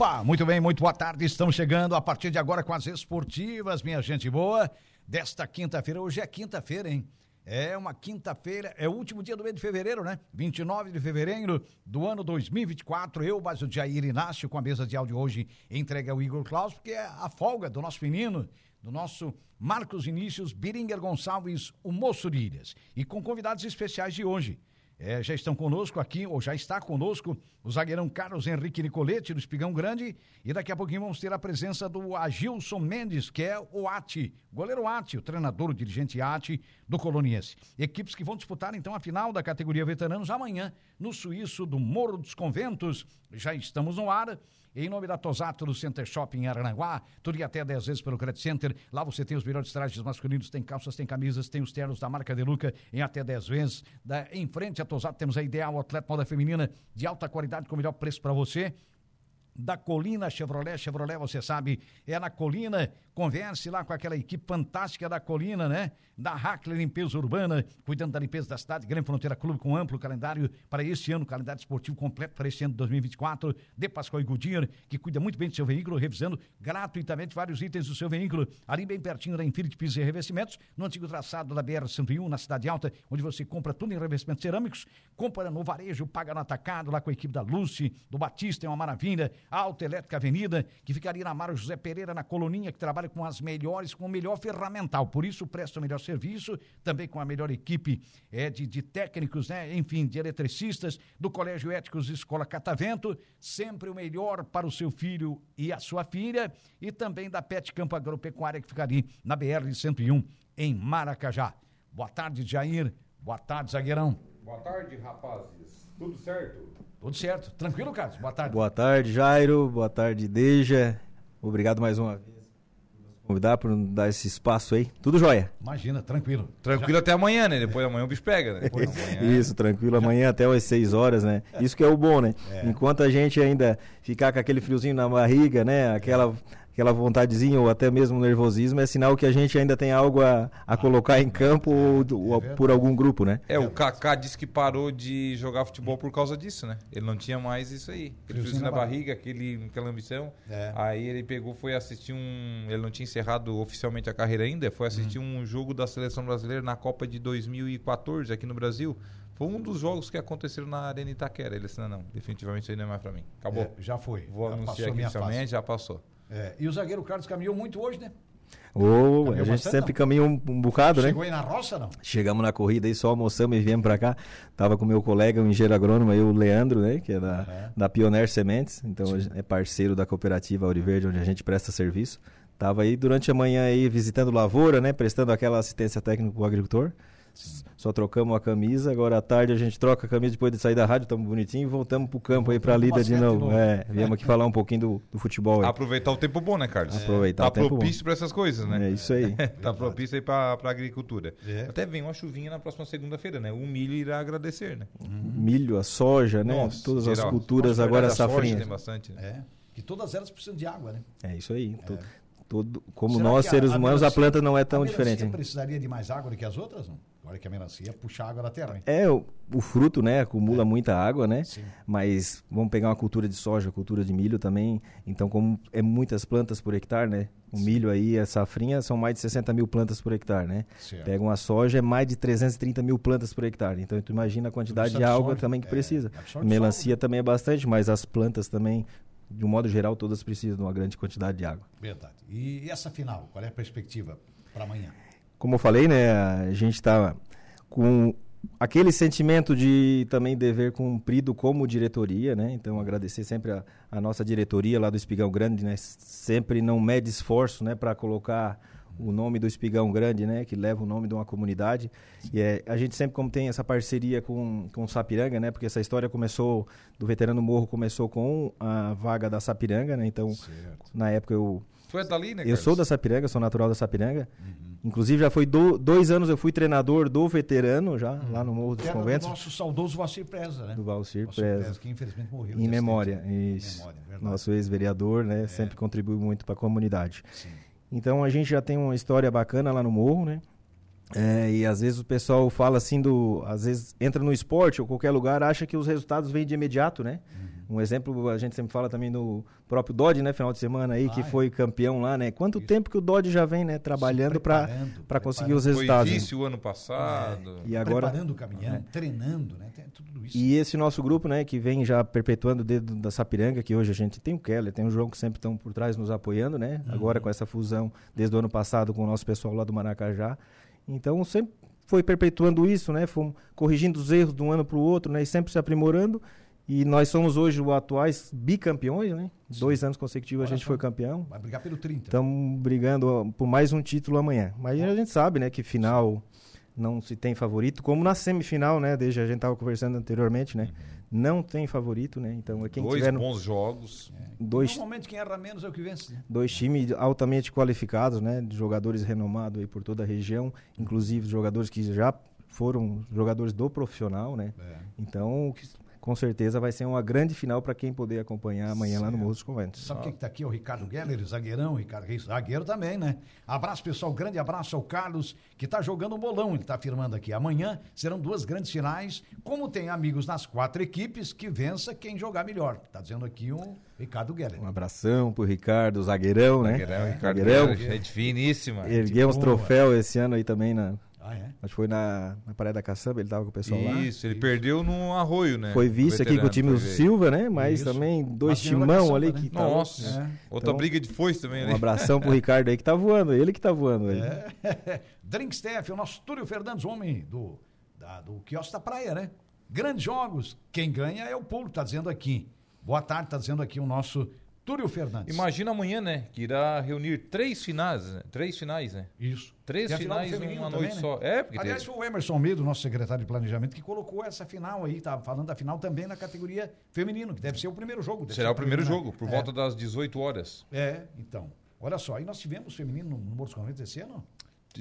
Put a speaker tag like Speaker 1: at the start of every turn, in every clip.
Speaker 1: Opa, muito bem, muito boa tarde. Estamos chegando a partir de agora com as esportivas, minha gente boa, desta quinta-feira. Hoje é quinta-feira, hein? É uma quinta-feira, é o último dia do mês de fevereiro, né? 29 de fevereiro do ano 2024. Eu, o Jair Inácio, com a mesa de áudio hoje, entrega ao Igor Klaus, porque é a folga do nosso menino, do nosso Marcos Vinícius Biringer Gonçalves, o Moço de Ilhas. E com convidados especiais de hoje. É, já estão conosco aqui, ou já está conosco, o zagueirão Carlos Henrique Nicolete, do Espigão Grande, e daqui a pouquinho vamos ter a presença do Agilson Mendes, que é o Ati, goleiro Ati, o treinador, o dirigente Ati do Coloniense. Equipes que vão disputar então a final da categoria veteranos amanhã, no Suíço do Morro dos Conventos. Já estamos no ar. Em nome da Tosato do Center Shopping em Aranaguá, tudo e até 10 vezes pelo Credit Center. Lá você tem os melhores trajes masculinos, tem calças, tem camisas, tem os ternos da marca Deluca em até 10 vezes. Da, em frente à Tosato temos a Ideal Atleta Moda Feminina de alta qualidade com o melhor preço para você da Colina Chevrolet. Chevrolet, você sabe, é na Colina. Converse lá com aquela equipe fantástica da Colina, né? Da Hackler Limpeza Urbana, cuidando da limpeza da cidade. Grande Fronteira Clube com amplo calendário para este ano, calendário esportivo completo para este ano de 2024. De Pascoal e Goodyear, que cuida muito bem do seu veículo, revisando gratuitamente vários itens do seu veículo. Ali bem pertinho da Infinity Pisos e Revestimentos, no antigo traçado da BR-101, na Cidade Alta, onde você compra tudo em revestimentos cerâmicos. Compra no varejo, paga no atacado, lá com a equipe da Lucy, do Batista, é uma maravilha. Autoelétrica Avenida, que ficaria na Mário José Pereira, na Coloninha, que trabalha com as melhores, com o melhor ferramental. Por isso, presta o melhor serviço, também com a melhor equipe é, de, de técnicos, né? enfim, de eletricistas, do Colégio Éticos Escola Catavento. Sempre o melhor para o seu filho e a sua filha. E também da Pet Campo Agropecuária, que ficaria na BR-101, em Maracajá. Boa tarde, Jair. Boa tarde, zagueirão.
Speaker 2: Boa tarde, rapazes. Tudo certo?
Speaker 1: Tudo certo. Tranquilo, Carlos? Boa tarde.
Speaker 3: Boa tarde, Jairo. Boa tarde, Deja. Obrigado mais uma vez por nos convidar, por dar esse espaço aí. Tudo jóia.
Speaker 1: Imagina, tranquilo.
Speaker 2: Tranquilo até amanhã, né? Depois amanhã o bicho pega, né? Depois amanhã...
Speaker 3: Isso, tranquilo. Amanhã até umas 6 horas, né? Isso que é o bom, né? Enquanto a gente ainda ficar com aquele friozinho na barriga, né? Aquela, aquela vontadezinha ou até mesmo nervosismo, é sinal que a gente ainda tem algo a, a colocar em campo ou, ou por algum grupo, né?
Speaker 2: É, o Kaká disse que parou de jogar futebol por causa disso, né? Ele não tinha mais isso aí. Aquele friozinho na barriga, aquele, aquela ambição.
Speaker 1: É.
Speaker 2: Aí ele pegou, foi assistir um. Ele não tinha encerrado oficialmente a carreira ainda, foi assistir um jogo da seleção brasileira na Copa de 2014 aqui no Brasil. Foi um dos jogos que aconteceram na Arena Itaquera. Ele disse: não, não, definitivamente isso aí não é mais pra mim. Acabou.
Speaker 1: É, já foi.
Speaker 2: Vou
Speaker 1: Já
Speaker 2: anunciar aqui oficialmente, já passou.
Speaker 1: É, e o zagueiro Carlos caminhou muito hoje, né?
Speaker 3: Ou a gente
Speaker 1: bastante,
Speaker 3: sempre
Speaker 1: não?
Speaker 3: caminha um, um bocado, né?
Speaker 1: Chegou aí na roça, não?
Speaker 3: Chegamos na corrida aí, só almoçamos e viemos pra cá. Tava com meu colega, o engenheiro agrônomo aí, o Leandro, né? Que é da,
Speaker 1: Aham.
Speaker 3: da Pioneer Sementes. Então é parceiro da cooperativa Auriverde, onde a gente presta serviço. Tava aí durante a manhã aí visitando lavoura, né? Prestando aquela assistência técnica pro agricultor. Só trocamos a camisa, agora à tarde a gente troca a camisa depois de sair da rádio, estamos bonitinho e voltamos pro campo aí pra lida de novo.
Speaker 1: de novo.
Speaker 3: É, viemos aqui falar um pouquinho do, do futebol aí.
Speaker 2: Aproveitar o tempo bom, né, Carlos?
Speaker 3: Aproveitar
Speaker 2: Tá
Speaker 3: o tempo bom.
Speaker 2: propício pra essas coisas, né?
Speaker 3: É isso aí.
Speaker 2: tá propício aí pra, pra agricultura.
Speaker 1: É.
Speaker 2: Até vem uma chuvinha na próxima segunda-feira, né? O milho irá agradecer, né?
Speaker 3: Milho, a soja, né?
Speaker 2: Nossa,
Speaker 3: Todas as
Speaker 2: geral.
Speaker 3: culturas
Speaker 2: Nossa,
Speaker 3: agora
Speaker 2: a soja
Speaker 3: safrinhas.
Speaker 2: Tem bastante, né?
Speaker 1: É. Que todas elas precisam de água, né?
Speaker 3: É isso aí. To- todo- como
Speaker 1: Será
Speaker 3: nós, seres humanos, a planta não é tão
Speaker 1: a
Speaker 3: diferente.
Speaker 1: precisaria de mais água do que as outras, não? Olha que a melancia puxa água da terra, hein?
Speaker 3: É, o, o fruto, né, acumula muita água, né?
Speaker 1: Sim.
Speaker 3: Mas vamos pegar uma cultura de soja, cultura de milho também. Então, como é muitas plantas por hectare, né? O milho aí, a safrinha, são mais de 60 mil plantas por hectare, né?
Speaker 1: Certo.
Speaker 3: Pega uma soja, é mais de 330 mil plantas por hectare. Então, tu imagina a quantidade de água também que
Speaker 1: é,
Speaker 3: precisa. Melancia também é bastante, mas as plantas também, de um modo geral, todas precisam de uma grande quantidade de água.
Speaker 1: Verdade. E essa final, qual é a perspectiva para amanhã?
Speaker 3: Como eu falei, né, a gente está com aquele sentimento de também dever cumprido como diretoria, né? Então agradecer sempre a, a nossa diretoria lá do Espigão Grande, né? Sempre não mede esforço, né, para colocar o nome do Espigão Grande, né? Que leva o nome de uma comunidade. E é, a gente sempre, como tem essa parceria com, com o Sapiranga, né? Porque essa história começou, do Veterano Morro, começou com a vaga da Sapiranga, né? Então,
Speaker 1: Certo.
Speaker 3: na época eu
Speaker 2: Tu é dali, né,
Speaker 3: eu
Speaker 2: Carlos?
Speaker 3: sou da Sapiranga, sou natural da Sapiranga. Inclusive, já foi do- dois anos eu fui treinador do veterano, já, lá no Morro dos
Speaker 1: Era do
Speaker 3: Conventos,
Speaker 1: nosso saudoso Valcir Preza, né?
Speaker 3: do Valcir
Speaker 1: Valcir
Speaker 3: Preza.
Speaker 1: que infelizmente morreu.
Speaker 3: Em memória, isso.
Speaker 1: Em memória.
Speaker 3: Nosso ex-vereador, né? Sempre contribuiu muito para a comunidade.
Speaker 1: Sim.
Speaker 3: Então, a gente já tem uma história bacana lá no Morro, né? É, e às vezes o pessoal fala assim do. Às vezes entra no esporte ou qualquer lugar, acha que os resultados vêm de imediato, né?
Speaker 1: Uhum.
Speaker 3: Um exemplo, a gente sempre fala também do próprio Dodge, né? Final de semana aí, que
Speaker 1: Ah, é.
Speaker 3: foi campeão lá, né? Quanto
Speaker 1: Isso.
Speaker 3: tempo que o Dodge já vem, né? Trabalhando para conseguir os
Speaker 2: Foi
Speaker 3: resultados. né?
Speaker 2: vice o ano passado.
Speaker 3: E agora.
Speaker 1: Preparando o caminhão, treinando, né? Tem tudo isso.
Speaker 3: E esse nosso grupo, né, que vem já perpetuando o dedo da Sapiranga, que hoje a gente tem o Keller, tem o João que sempre estão por trás nos apoiando, né?
Speaker 1: Uhum.
Speaker 3: Agora com essa fusão desde o ano passado com o nosso pessoal lá do Maracajá. Então sempre foi perpetuando isso, né? Fomos corrigindo os erros de um ano para o outro, né? E sempre se aprimorando. E nós somos hoje os atuais bicampeões, né? Dois anos consecutivos
Speaker 1: Olha
Speaker 3: a gente foi campeão.
Speaker 1: Vai brigar pelo 30.
Speaker 3: Estamos brigando por mais um título amanhã. Mas a gente sabe, né, que final não se tem favorito, como na semifinal, né, desde a gente estava conversando anteriormente, né, não tem favorito, né, então é quem
Speaker 2: Dois
Speaker 3: tiver no-
Speaker 2: bons jogos.
Speaker 3: dois,
Speaker 1: Normalmente quem erra menos é o que vence. né?
Speaker 3: dois times altamente qualificados, né, de jogadores renomados aí por toda a região, inclusive jogadores que já foram jogadores do profissional, né,
Speaker 1: É.
Speaker 3: então que- com certeza vai ser uma grande final para quem poder acompanhar amanhã lá no Morro dos Conventos.
Speaker 1: Sabe quem que tá aqui? É o Ricardo Geller, zagueirão, Ricardo Reis, zagueiro também, né? Abraço, pessoal, grande abraço ao Carlos, que tá jogando um bolão, ele tá afirmando aqui. Amanhã serão duas grandes finais, como tem amigos nas quatro equipes, que vença quem jogar melhor. Tá dizendo aqui o Ricardo Geller.
Speaker 3: Um abração pro Ricardo, zagueirão, né?
Speaker 2: Zagueirão, Ricardo
Speaker 3: Zagueirão.
Speaker 2: Gente finíssima.
Speaker 3: Erguemos troféu esse ano aí também, na,
Speaker 1: Ah, é?
Speaker 3: acho que foi na, na Praia da Caçamba, ele tava com o pessoal lá.
Speaker 2: Isso, ele perdeu no arroio, né?
Speaker 3: Foi vice aqui com o time do. Silva, né? Mas
Speaker 1: Isso.
Speaker 3: também dois timão
Speaker 1: caçamba,
Speaker 3: ali
Speaker 1: né?
Speaker 3: que tá
Speaker 2: Nossa, outra
Speaker 3: Então-
Speaker 2: briga de foice também,
Speaker 3: Um
Speaker 2: né?
Speaker 3: abração pro Ricardo aí que tá voando, ele que tá voando aí.
Speaker 1: É. Drinkstaff, o nosso Túlio Fernandes, homem do, da- do quiosque da praia, né? Grandes jogos. Quem ganha é o público, tá dizendo aqui. Boa tarde, tá dizendo aqui o nosso Túlio Fernandes.
Speaker 2: Imagina amanhã, né? Que irá reunir três finais, né? Três finais, né?
Speaker 1: Isso.
Speaker 2: Três
Speaker 1: Tem
Speaker 2: finais numa
Speaker 1: também,
Speaker 2: noite
Speaker 1: né?
Speaker 2: só. É, porque
Speaker 1: Aliás,
Speaker 2: tem-
Speaker 1: foi o Emerson Medo, nosso secretário de planejamento, que colocou essa final aí, tá falando da final também na categoria feminino, que deve ser o primeiro jogo.
Speaker 2: será
Speaker 1: ser
Speaker 2: o primeiro
Speaker 1: né?
Speaker 2: jogo, por
Speaker 1: É.
Speaker 2: volta das 18 horas.
Speaker 1: É, então. Olha só, aí nós tivemos feminino no, no Morros Conventos esse ano?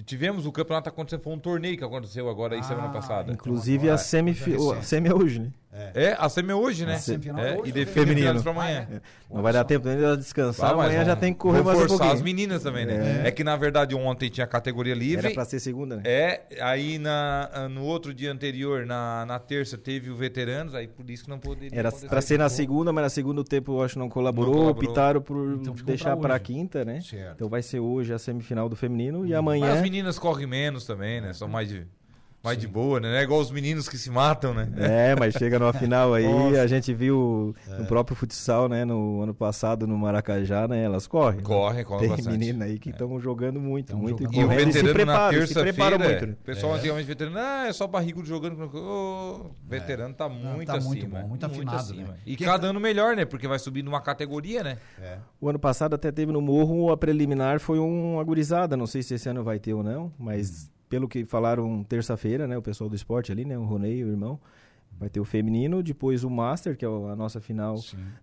Speaker 2: Tivemos o campeonato acontecendo, foi um torneio que aconteceu agora aí
Speaker 1: Ah,
Speaker 2: semana passada.
Speaker 3: Inclusive
Speaker 1: agora-
Speaker 3: a
Speaker 1: hoje é
Speaker 3: semi hoje, né?
Speaker 2: É, a semi é hoje, né?
Speaker 1: A semifinal é
Speaker 2: É,
Speaker 1: hoje,
Speaker 2: e de
Speaker 1: ou
Speaker 2: feminino pra amanhã.
Speaker 1: Ah, é?
Speaker 3: Não vai dar tempo ainda de descansar,
Speaker 2: Ah, mas
Speaker 3: amanhã já tem que correr mais um
Speaker 2: forçar as
Speaker 3: pouquinho.
Speaker 2: meninas também, né? É. que na verdade ontem tinha categoria livre.
Speaker 3: Era pra ser segunda, né?
Speaker 2: É, aí na, no outro dia anterior, na, na terça, teve o veteranos, aí por isso que não poderia
Speaker 3: Era pra ser na segunda, mas na segunda o tempo eu acho que não colaborou,
Speaker 2: Não colaborou.
Speaker 3: optaram por
Speaker 1: Então
Speaker 3: deixar
Speaker 1: pra
Speaker 3: pra quinta, né?
Speaker 1: Certo.
Speaker 3: Então vai ser hoje a semifinal do feminino e
Speaker 2: Mas
Speaker 3: amanhã
Speaker 2: as meninas correm menos também, né? São mais de, mais de boa, né? É igual os meninos que se matam, né?
Speaker 3: É, mas chega numa final aí,
Speaker 2: Nossa.
Speaker 3: a gente viu no próprio futsal, né, no ano passado no Maracajá, né, elas correm.
Speaker 2: Correm, correm
Speaker 3: Tem
Speaker 2: bastante.
Speaker 3: menina aí que estão jogando muito,
Speaker 1: Tão
Speaker 3: muito
Speaker 1: jogando
Speaker 2: E o
Speaker 3: e se
Speaker 2: veterano na
Speaker 3: preparam, se preparam
Speaker 2: terça-feira,
Speaker 3: muito, né?
Speaker 2: o pessoal antigamente veterano, ah, é só barrigudo jogando. O veterano tá muito
Speaker 1: tá muito
Speaker 2: acima.
Speaker 1: bom, muito afinado,
Speaker 2: acima.
Speaker 1: né?
Speaker 2: E
Speaker 1: Quem
Speaker 2: cada
Speaker 1: tá-
Speaker 2: ano melhor, né? Porque vai subindo uma categoria, né?
Speaker 1: É.
Speaker 3: O ano passado até teve no Morro, a preliminar foi uma gurizada, não sei se esse ano vai ter ou não, mas pelo que falaram terça-feira, né, o pessoal do esporte ali, né, o Ronei, o irmão, vai ter o feminino, depois o Master, que é a nossa final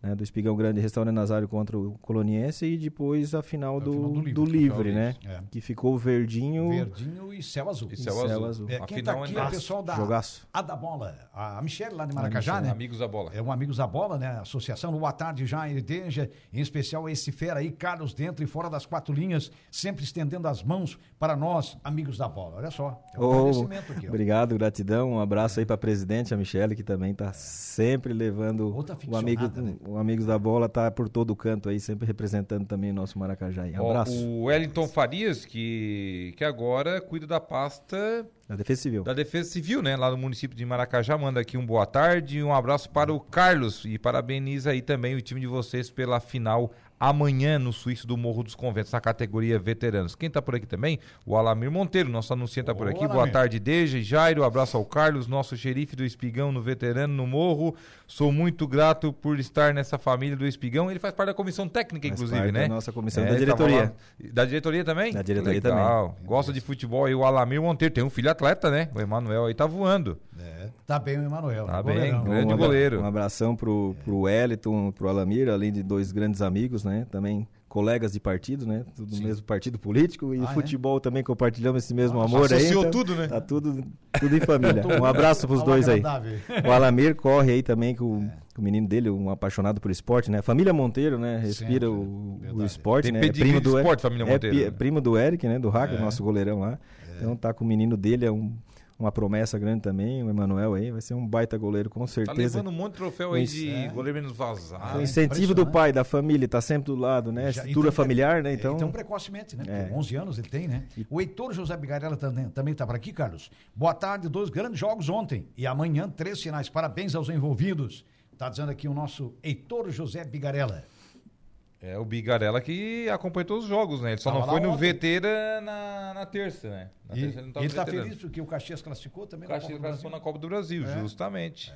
Speaker 3: né, do Espigão Grande Restaurante Nazário contra o Coloniense e depois a final,
Speaker 1: A
Speaker 3: do,
Speaker 1: final do
Speaker 3: do,
Speaker 1: Livre,
Speaker 3: livre,
Speaker 2: que
Speaker 3: né?
Speaker 1: É.
Speaker 3: Que ficou verdinho
Speaker 1: Verdinho e céu azul.
Speaker 2: E
Speaker 3: e
Speaker 2: céu
Speaker 3: céu
Speaker 2: azul.
Speaker 3: azul.
Speaker 1: É,
Speaker 2: A
Speaker 1: quem tá
Speaker 2: final
Speaker 1: aqui
Speaker 2: é
Speaker 1: é o
Speaker 2: massa.
Speaker 1: pessoal da
Speaker 3: Jogaço.
Speaker 1: A da Bola, a Michelle lá de Maracajá, né?
Speaker 2: Amigos da bola.
Speaker 1: É um Amigos da Bola, né? Associação Boa Tarde Jair Deja, em especial esse fera aí, Carlos, dentro e fora das quatro linhas, sempre estendendo as mãos para nós, Amigos da Bola. Olha só, é um
Speaker 3: Ô,
Speaker 1: agradecimento aqui, ó.
Speaker 3: obrigado, gratidão. Um abraço aí pra presidente, a Que também tá sempre levando
Speaker 1: Outra
Speaker 3: o amigo,
Speaker 1: né?
Speaker 3: o Amigos da Bola, tá por todo o canto aí, sempre representando também o nosso Maracajá. Um
Speaker 2: Ó,
Speaker 3: abraço.
Speaker 2: o Wellington Farias, que, que agora cuida da pasta
Speaker 3: Da Defesa Civil.
Speaker 2: da Defesa Civil, né? Lá no município de Maracajá. Manda aqui um boa tarde e um abraço para o Carlos. E parabeniza aí também o time de vocês pela final amanhã no Suíço do Morro dos Conventos, na categoria veteranos. Quem tá por aqui também? O Alamir Monteiro, nosso anunciante tá por aqui. Boa
Speaker 1: Alamir.
Speaker 2: tarde, Deja e Jairo. Abraço ao Carlos, nosso xerife do Espigão no veterano no Morro. Sou muito grato por estar nessa família do Espigão. Ele faz parte da comissão técnica,
Speaker 3: Faz
Speaker 2: inclusive,
Speaker 3: parte
Speaker 2: né?
Speaker 3: da nossa comissão da
Speaker 2: ele tava
Speaker 3: diretoria.
Speaker 2: lá- Da diretoria também?
Speaker 3: Da diretoria
Speaker 2: Legal. Gosta de futebol aí, o Alamir Monteiro. Tem um filho atleta, né? O Emanuel aí tá voando.
Speaker 1: É, tá bem o Emanuel.
Speaker 2: Tá bem,
Speaker 1: Goleirão.
Speaker 2: grande
Speaker 3: um,
Speaker 2: goleiro.
Speaker 3: Um abração pro, pro Wellington, pro Alamir, além de dois grandes amigos, né? Também colegas de partido, né? Tudo do mesmo partido político e
Speaker 1: Ah, é?
Speaker 3: futebol também compartilhamos esse mesmo amor aí. então
Speaker 2: tudo, né?
Speaker 3: Tá tudo, tudo em família. Um abraço pros
Speaker 1: Fala
Speaker 3: dois aí. O Alamir corre aí também com, com o menino dele, um apaixonado por esporte, né? Família Monteiro, né? Respira o, o esporte,
Speaker 2: Tem
Speaker 3: né?
Speaker 2: pedigree de
Speaker 3: E-
Speaker 2: esporte, família
Speaker 3: é
Speaker 2: Monteiro, né?
Speaker 3: primo do Eric, né? Do Hacker,
Speaker 1: É.
Speaker 3: nosso goleirão lá. Então tá com o menino dele, é um, uma promessa grande também, o Emanuel aí. Vai ser um baita goleiro, com
Speaker 2: Tá
Speaker 3: certeza.
Speaker 2: levando um monte de troféu aí de
Speaker 1: É.
Speaker 2: goleiro menos vazado.
Speaker 3: o
Speaker 1: é
Speaker 3: incentivo do pai, da família, tá sempre do lado, né?
Speaker 1: Já-
Speaker 3: Estrutura
Speaker 1: então,
Speaker 3: familiar, né?
Speaker 1: é,
Speaker 3: Então,
Speaker 1: Então, precocemente, né?
Speaker 3: É.
Speaker 1: 11 anos ele tem, né? O Heitor José Bigarella também, também tá por aqui, Carlos. Boa tarde, dois grandes jogos ontem e amanhã três finais. Parabéns aos envolvidos. Tá dizendo aqui o nosso Heitor José Bigarella.
Speaker 2: É o Bigarella que acompanhou todos os jogos, né? Ele só
Speaker 1: Tava
Speaker 2: não foi no
Speaker 1: ontem.
Speaker 2: VT na, na terça, né? Na
Speaker 1: E
Speaker 2: terça
Speaker 1: ele,
Speaker 2: não tava
Speaker 1: tá
Speaker 2: veterano.
Speaker 1: feliz porque o Caxias classificou também
Speaker 2: O Caxias
Speaker 1: na Copa do
Speaker 2: classificou na. Copa do Brasil,
Speaker 1: É.
Speaker 2: justamente.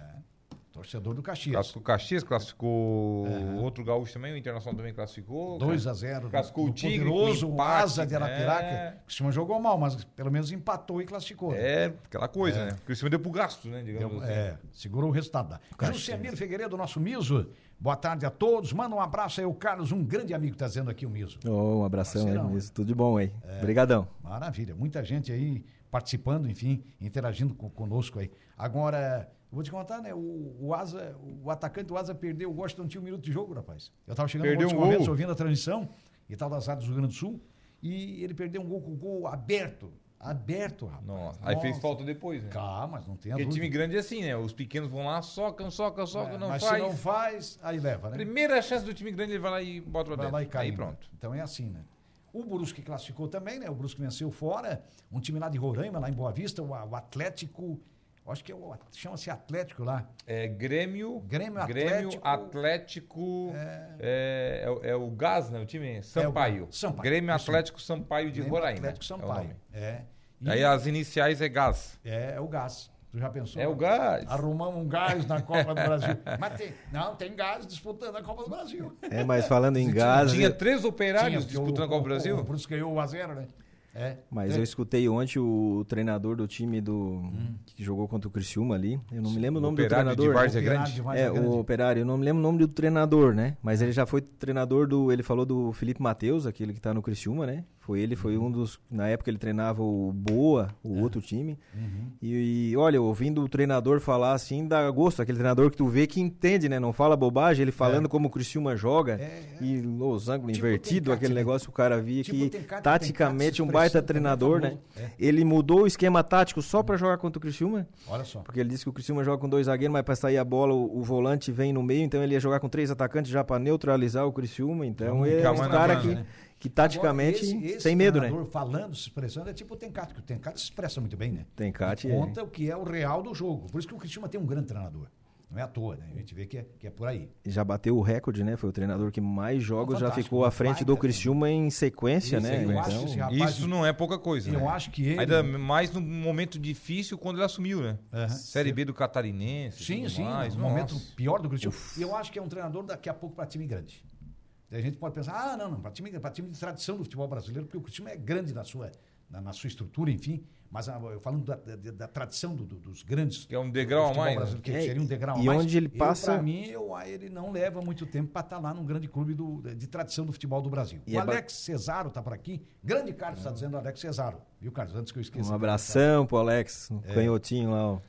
Speaker 1: Torcedor do Caxias.
Speaker 2: Classificou o Caxias, classificou outro gaúcho também, o Internacional também classificou.
Speaker 1: 2 a 0
Speaker 2: Classificou o Tigre,
Speaker 1: poderoso o
Speaker 2: empate,
Speaker 1: Asa de Arapiraca.
Speaker 2: é.
Speaker 1: O Criciúma jogou mal, mas pelo menos empatou e classificou.
Speaker 2: É, aquela coisa, né? Porque o deu pro gasto, né? Digamos
Speaker 1: Deu-
Speaker 2: assim.
Speaker 1: é, segurou o resultado. Jusemir Figueiredo, nosso Miso. Boa tarde a todos. Manda um abraço aí, o Carlos, um grande amigo, tá dizendo aqui o Miso.
Speaker 3: oh, um abração
Speaker 1: Parceirão,
Speaker 3: aí, isso, tudo de bom aí. Obrigadão.
Speaker 1: Maravilha, muita gente aí participando, enfim, interagindo com- conosco aí. Agora, vou te contar, né? O, o Asa, o atacante do Asa perdeu o Washington, tinha um minuto de jogo, rapaz. Eu tava chegando
Speaker 2: Perdeu
Speaker 1: no
Speaker 2: um gol.
Speaker 1: ouvindo a transmissão, e tal das áreas do Rio Grande do Sul, e ele perdeu um gol com o gol aberto. Aberto, rapaz.
Speaker 2: Nossa. Aí fez falta depois, né?
Speaker 1: Calma, mas não tem a
Speaker 2: Porque
Speaker 1: dúvida.
Speaker 2: time grande é assim, né? Os pequenos vão lá, socam, socam, socam,
Speaker 1: É,
Speaker 2: não
Speaker 1: mas
Speaker 2: faz.
Speaker 1: se não faz, aí leva, né?
Speaker 2: Primeira chance do time grande, ele vai lá e bota pra
Speaker 1: Vai
Speaker 2: dentro.
Speaker 1: lá e cai.
Speaker 2: Aí pronto.
Speaker 1: Então é assim, né? O Brusque classificou também, né? O Brusque venceu fora. Um time lá de Roraima, lá em Boa Vista, o, o Atlético. Acho que é o. Chama-se Atlético lá.
Speaker 2: É Grêmio.
Speaker 1: Grêmio,
Speaker 2: Grêmio,
Speaker 1: Atlético-
Speaker 2: Atlético. É, é, o- é o Gás, né? O time Sampaio.
Speaker 1: Sampaio,
Speaker 2: Grêmio
Speaker 1: isso
Speaker 2: Atlético Sampaio de
Speaker 1: Grêmio,
Speaker 2: Roraima.
Speaker 1: Atlético
Speaker 2: é o
Speaker 1: Sampaio. É. E
Speaker 2: Aí as iniciais é Gás.
Speaker 1: é, é o gás. Tu já pensou?
Speaker 2: É o gás.
Speaker 1: Arrumamos um gás na Copa do Brasil. Mas tem. Não, tem gás disputando a Copa do Brasil.
Speaker 3: É, mas falando em gás,
Speaker 2: Tinha
Speaker 3: eu-
Speaker 2: três operários
Speaker 1: Tinha,
Speaker 2: disputando a Copa do
Speaker 1: O,
Speaker 2: Brasil?
Speaker 1: o Brusque ganhou 1x0, né? É.
Speaker 3: mas
Speaker 1: É.
Speaker 3: eu escutei ontem o treinador do time do
Speaker 1: Hum.
Speaker 3: que jogou contra o Criciúma ali. Eu não me lembro o nome do
Speaker 2: de
Speaker 3: treinador.
Speaker 2: Várzea Grande?
Speaker 1: de Várzea
Speaker 3: É,
Speaker 1: Grande.
Speaker 3: o operário, eu não me lembro o nome do treinador, né? Mas ele já foi treinador do. Ele falou do Felipe Matheus, aquele que tá no Criciúma, né? Foi ele, foi um dos. Na época ele treinava o Boa, o
Speaker 1: É.
Speaker 3: outro time.
Speaker 1: Uhum.
Speaker 3: E, e, olha, ouvindo o treinador falar assim, dá gosto. Aquele treinador que tu vê que entende, né? Não fala bobagem, ele falando como o Criciúma joga.
Speaker 1: É, é.
Speaker 3: E losango
Speaker 1: Tipo
Speaker 3: invertido, aquele
Speaker 1: né?
Speaker 3: negócio que o cara via
Speaker 1: Tipo
Speaker 3: que
Speaker 1: Tencate,
Speaker 3: taticamente
Speaker 1: Tencate,
Speaker 3: um baita
Speaker 1: também
Speaker 3: treinador, né?
Speaker 1: É.
Speaker 3: Ele mudou o esquema tático só pra jogar contra o Criciúma.
Speaker 1: Olha só.
Speaker 3: Porque ele disse que o Criciúma joga com dois zagueiros, mas para sair a bola o, o volante vem no meio, então ele ia jogar com três atacantes já para neutralizar o Criciúma. Então ele é um cara
Speaker 2: mano,
Speaker 3: que,
Speaker 2: né?
Speaker 3: Que taticamente
Speaker 1: Agora, esse- esse
Speaker 3: sem medo, né?
Speaker 1: treinador falando, se expressando, é tipo o Tencate, que o Tencate se expressa muito bem, né? Ele
Speaker 3: é.
Speaker 1: Conta o que é o real do jogo. Por isso que o Cristiano tem um grande treinador. Não é à toa, né? A gente vê que é, que é por aí.
Speaker 3: já bateu o recorde, né? Foi o treinador que mais jogos já ficou à frente do Criciúma em sequência,
Speaker 1: Isso,
Speaker 3: né? Então,
Speaker 1: rapaz-
Speaker 2: Isso não é pouca coisa,
Speaker 1: Eu
Speaker 2: né?
Speaker 1: acho que ele.
Speaker 2: Ainda mais no momento difícil quando ele assumiu, né? Série B do Catarinense.
Speaker 1: Sim, sim,
Speaker 2: mais.
Speaker 1: no momento pior do Cristiano. E eu acho que é um treinador daqui a pouco para time grande. A gente pode pensar, ah, não, não, para time, pra time de tradição do futebol brasileiro, porque o Cristiano é grande na sua, na, na sua estrutura, enfim. Mas ah, eu falando da, da- da tradição do- do- dos grandes.
Speaker 2: Que é um degrau a mais, né?
Speaker 1: brasileiro, que
Speaker 3: É,
Speaker 1: seria um degrau
Speaker 3: e
Speaker 1: a mais.
Speaker 3: onde ele passa-
Speaker 1: Para mim, eu, ah, ele não leva muito tempo para estar lá num grande clube do- de tradição do futebol do Brasil.
Speaker 3: E
Speaker 1: o
Speaker 3: é ba-
Speaker 1: Alex Cesaro está por aqui. Grande Carlos está dizendo Alex Cesaro. Viu, Carlos? Antes que eu esqueça.
Speaker 3: um abração pro Alex, o canhotinho lá, ó.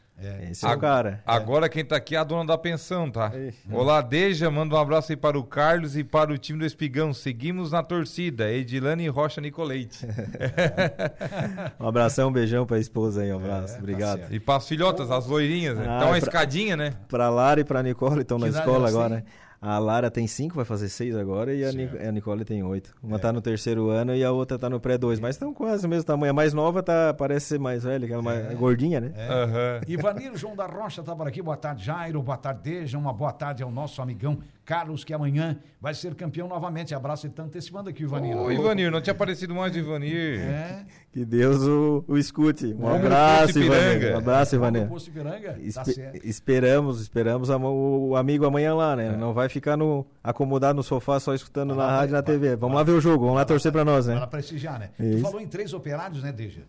Speaker 3: Esse é o cara.
Speaker 2: Agora quem tá aqui é a dona da pensão, tá?
Speaker 3: Ei.
Speaker 2: Olá, Deja, manda um abraço aí para o Carlos e para o time do Espigão. Seguimos na torcida, Edilane Rocha Nicoleite.
Speaker 3: Um abração, um beijão pra esposa aí, um
Speaker 1: É,
Speaker 3: abraço.
Speaker 1: tá
Speaker 3: Obrigado.
Speaker 1: certo.
Speaker 2: E para as filhotas, as loirinhas, né?
Speaker 3: Ah,
Speaker 2: Então uma
Speaker 3: pra-
Speaker 2: escadinha, né?
Speaker 3: Pra Lara e pra Nicole, estão na escola agora, né? A Lara tem cinco, vai fazer seis agora, e a, Ni- a Nicole tem oito. Uma tá no terceiro ano e a outra tá no pré-dois, mas estão quase o mesmo tamanho. A mais nova tá, parece ser mais velha, que é mais gordinha, né?
Speaker 2: Aham.
Speaker 1: Ivanir João da Rocha está por aqui. Boa tarde, Jairo. Boa tarde, Deja. Uma boa tarde ao nosso amigão Carlos, que amanhã vai ser campeão novamente. Abraço, ele está antecipando aqui Ivanir.
Speaker 2: Ô, Ivanir, não tinha aparecido mais o Ivanir.
Speaker 1: É,
Speaker 3: Que Deus o, o escute. Um
Speaker 2: no
Speaker 3: abraço. Ivanir. Um abraço, Ivanir.
Speaker 1: tá
Speaker 3: esperamos, esperamos a- o, amigo amanhã lá,
Speaker 2: É.
Speaker 3: né? Não vai ficar no, acomodado no sofá só escutando
Speaker 1: Vai
Speaker 3: na
Speaker 1: lá,
Speaker 3: rádio e na
Speaker 1: vai-
Speaker 3: TV. Vamos lá ver o jogo, vamos lá torcer pra nós,
Speaker 1: Para
Speaker 3: né?
Speaker 1: prestigiar, né? Tu
Speaker 3: Isso.
Speaker 1: falou em três operários, né, Deja?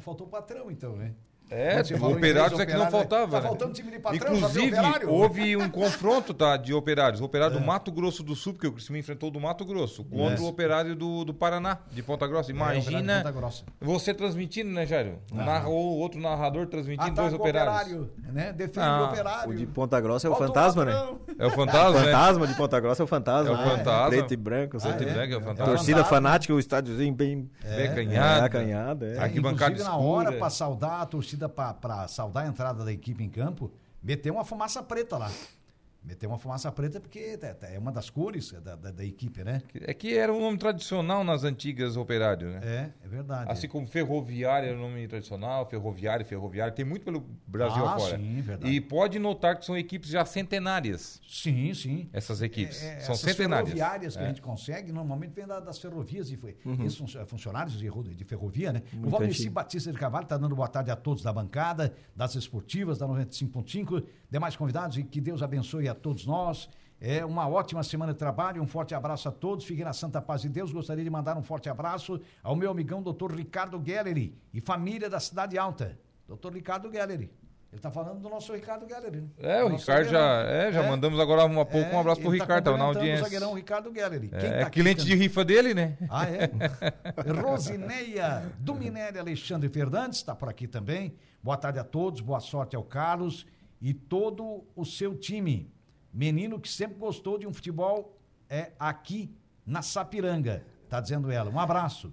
Speaker 1: Faltou o patrão, então, né?
Speaker 2: É, o operários
Speaker 1: três
Speaker 2: é que não
Speaker 1: operários,
Speaker 2: faltava.
Speaker 1: Tá
Speaker 2: né?
Speaker 1: faltando time de patrão, tem
Speaker 2: Inclusive, houve um confronto tá, de operários. O operário do Mato Grosso do Sul, porque o Criciúma enfrentou o do Mato Grosso, contra o operário do, do Paraná, de Ponta Grossa.
Speaker 1: É,
Speaker 2: Imagina
Speaker 1: Ponta Grossa.
Speaker 2: você transmitindo, né, Jairo? Um narra- ou outro narrador transmitindo dois
Speaker 1: Ataca o
Speaker 2: operários.
Speaker 1: operário, né? Defende
Speaker 2: Ah,
Speaker 1: o operário.
Speaker 3: O de Ponta Grossa é o
Speaker 1: Faltou
Speaker 3: fantasma, né?
Speaker 1: patrão.
Speaker 2: É o fantasma, né?
Speaker 3: Fantasma de Ponta Grossa é o fantasma.
Speaker 2: É o
Speaker 3: né?
Speaker 2: fantasma.
Speaker 3: Preto e branco.
Speaker 1: Ah?
Speaker 2: Preto e
Speaker 1: é?
Speaker 2: branco é o
Speaker 1: É
Speaker 2: fantasma.
Speaker 3: Torcida fanática, o estádiozinho bem
Speaker 2: Bem
Speaker 3: é,
Speaker 2: acanhado.
Speaker 3: acanhado. É.
Speaker 1: É,
Speaker 2: Arquibancada
Speaker 1: inclusive, na hora, para saudar a torcida, para saudar a entrada da equipe em campo, meteu uma fumaça preta lá. Meteu uma fumaça preta porque é- é uma das cores da, da, da equipe, né?
Speaker 2: É que era um nome tradicional nas antigas operários, né?
Speaker 1: É, é verdade.
Speaker 2: Assim como ferroviária era o nome tradicional, ferroviário, ferroviário, tem muito pelo Brasil
Speaker 1: Ah,
Speaker 2: afora.
Speaker 1: sim, verdade.
Speaker 2: E pode notar que são equipes já centenárias,
Speaker 1: Sim, sim.
Speaker 2: essas equipes.
Speaker 1: É, é,
Speaker 2: são
Speaker 1: essas
Speaker 2: centenárias.
Speaker 1: ferroviárias que
Speaker 2: É.
Speaker 1: a gente consegue, normalmente vem da- das ferrovias, e foi,
Speaker 2: Uhum.
Speaker 1: esses funcionários de, ro- de ferrovia, né? o
Speaker 3: Muito
Speaker 1: Valdeci
Speaker 3: antigo.
Speaker 1: Batista de Carvalho está dando boa tarde a todos da bancada, das esportivas, da 95.5, demais convidados, e que Deus abençoe a todos nós. É uma ótima semana de trabalho, um forte abraço a todos, fiquem na santa paz de Deus. Gostaria de mandar um forte abraço ao meu amigão doutor Ricardo Gelleri e família da Cidade Alta. Doutor Ricardo Gelleri. Ele está falando do nosso Ricardo Gelleri. né?
Speaker 2: É, o Ricardo já, é, já
Speaker 1: É.
Speaker 2: mandamos agora há pouco um abraço pro
Speaker 1: ele tá
Speaker 2: Ricardo, tava na audiência.
Speaker 1: O zagueirão Ricardo Gelleri. Quem
Speaker 2: É,
Speaker 1: tá aqui
Speaker 2: cliente de rifa dele, né?
Speaker 1: Ah, é? Rosineia do Minério Alexandre Fernandes está por aqui também. Boa tarde a todos, boa sorte ao Carlos e todo o seu time. Menino que sempre gostou de um futebol é aqui na Sapiranga, tá dizendo ela. Um abraço.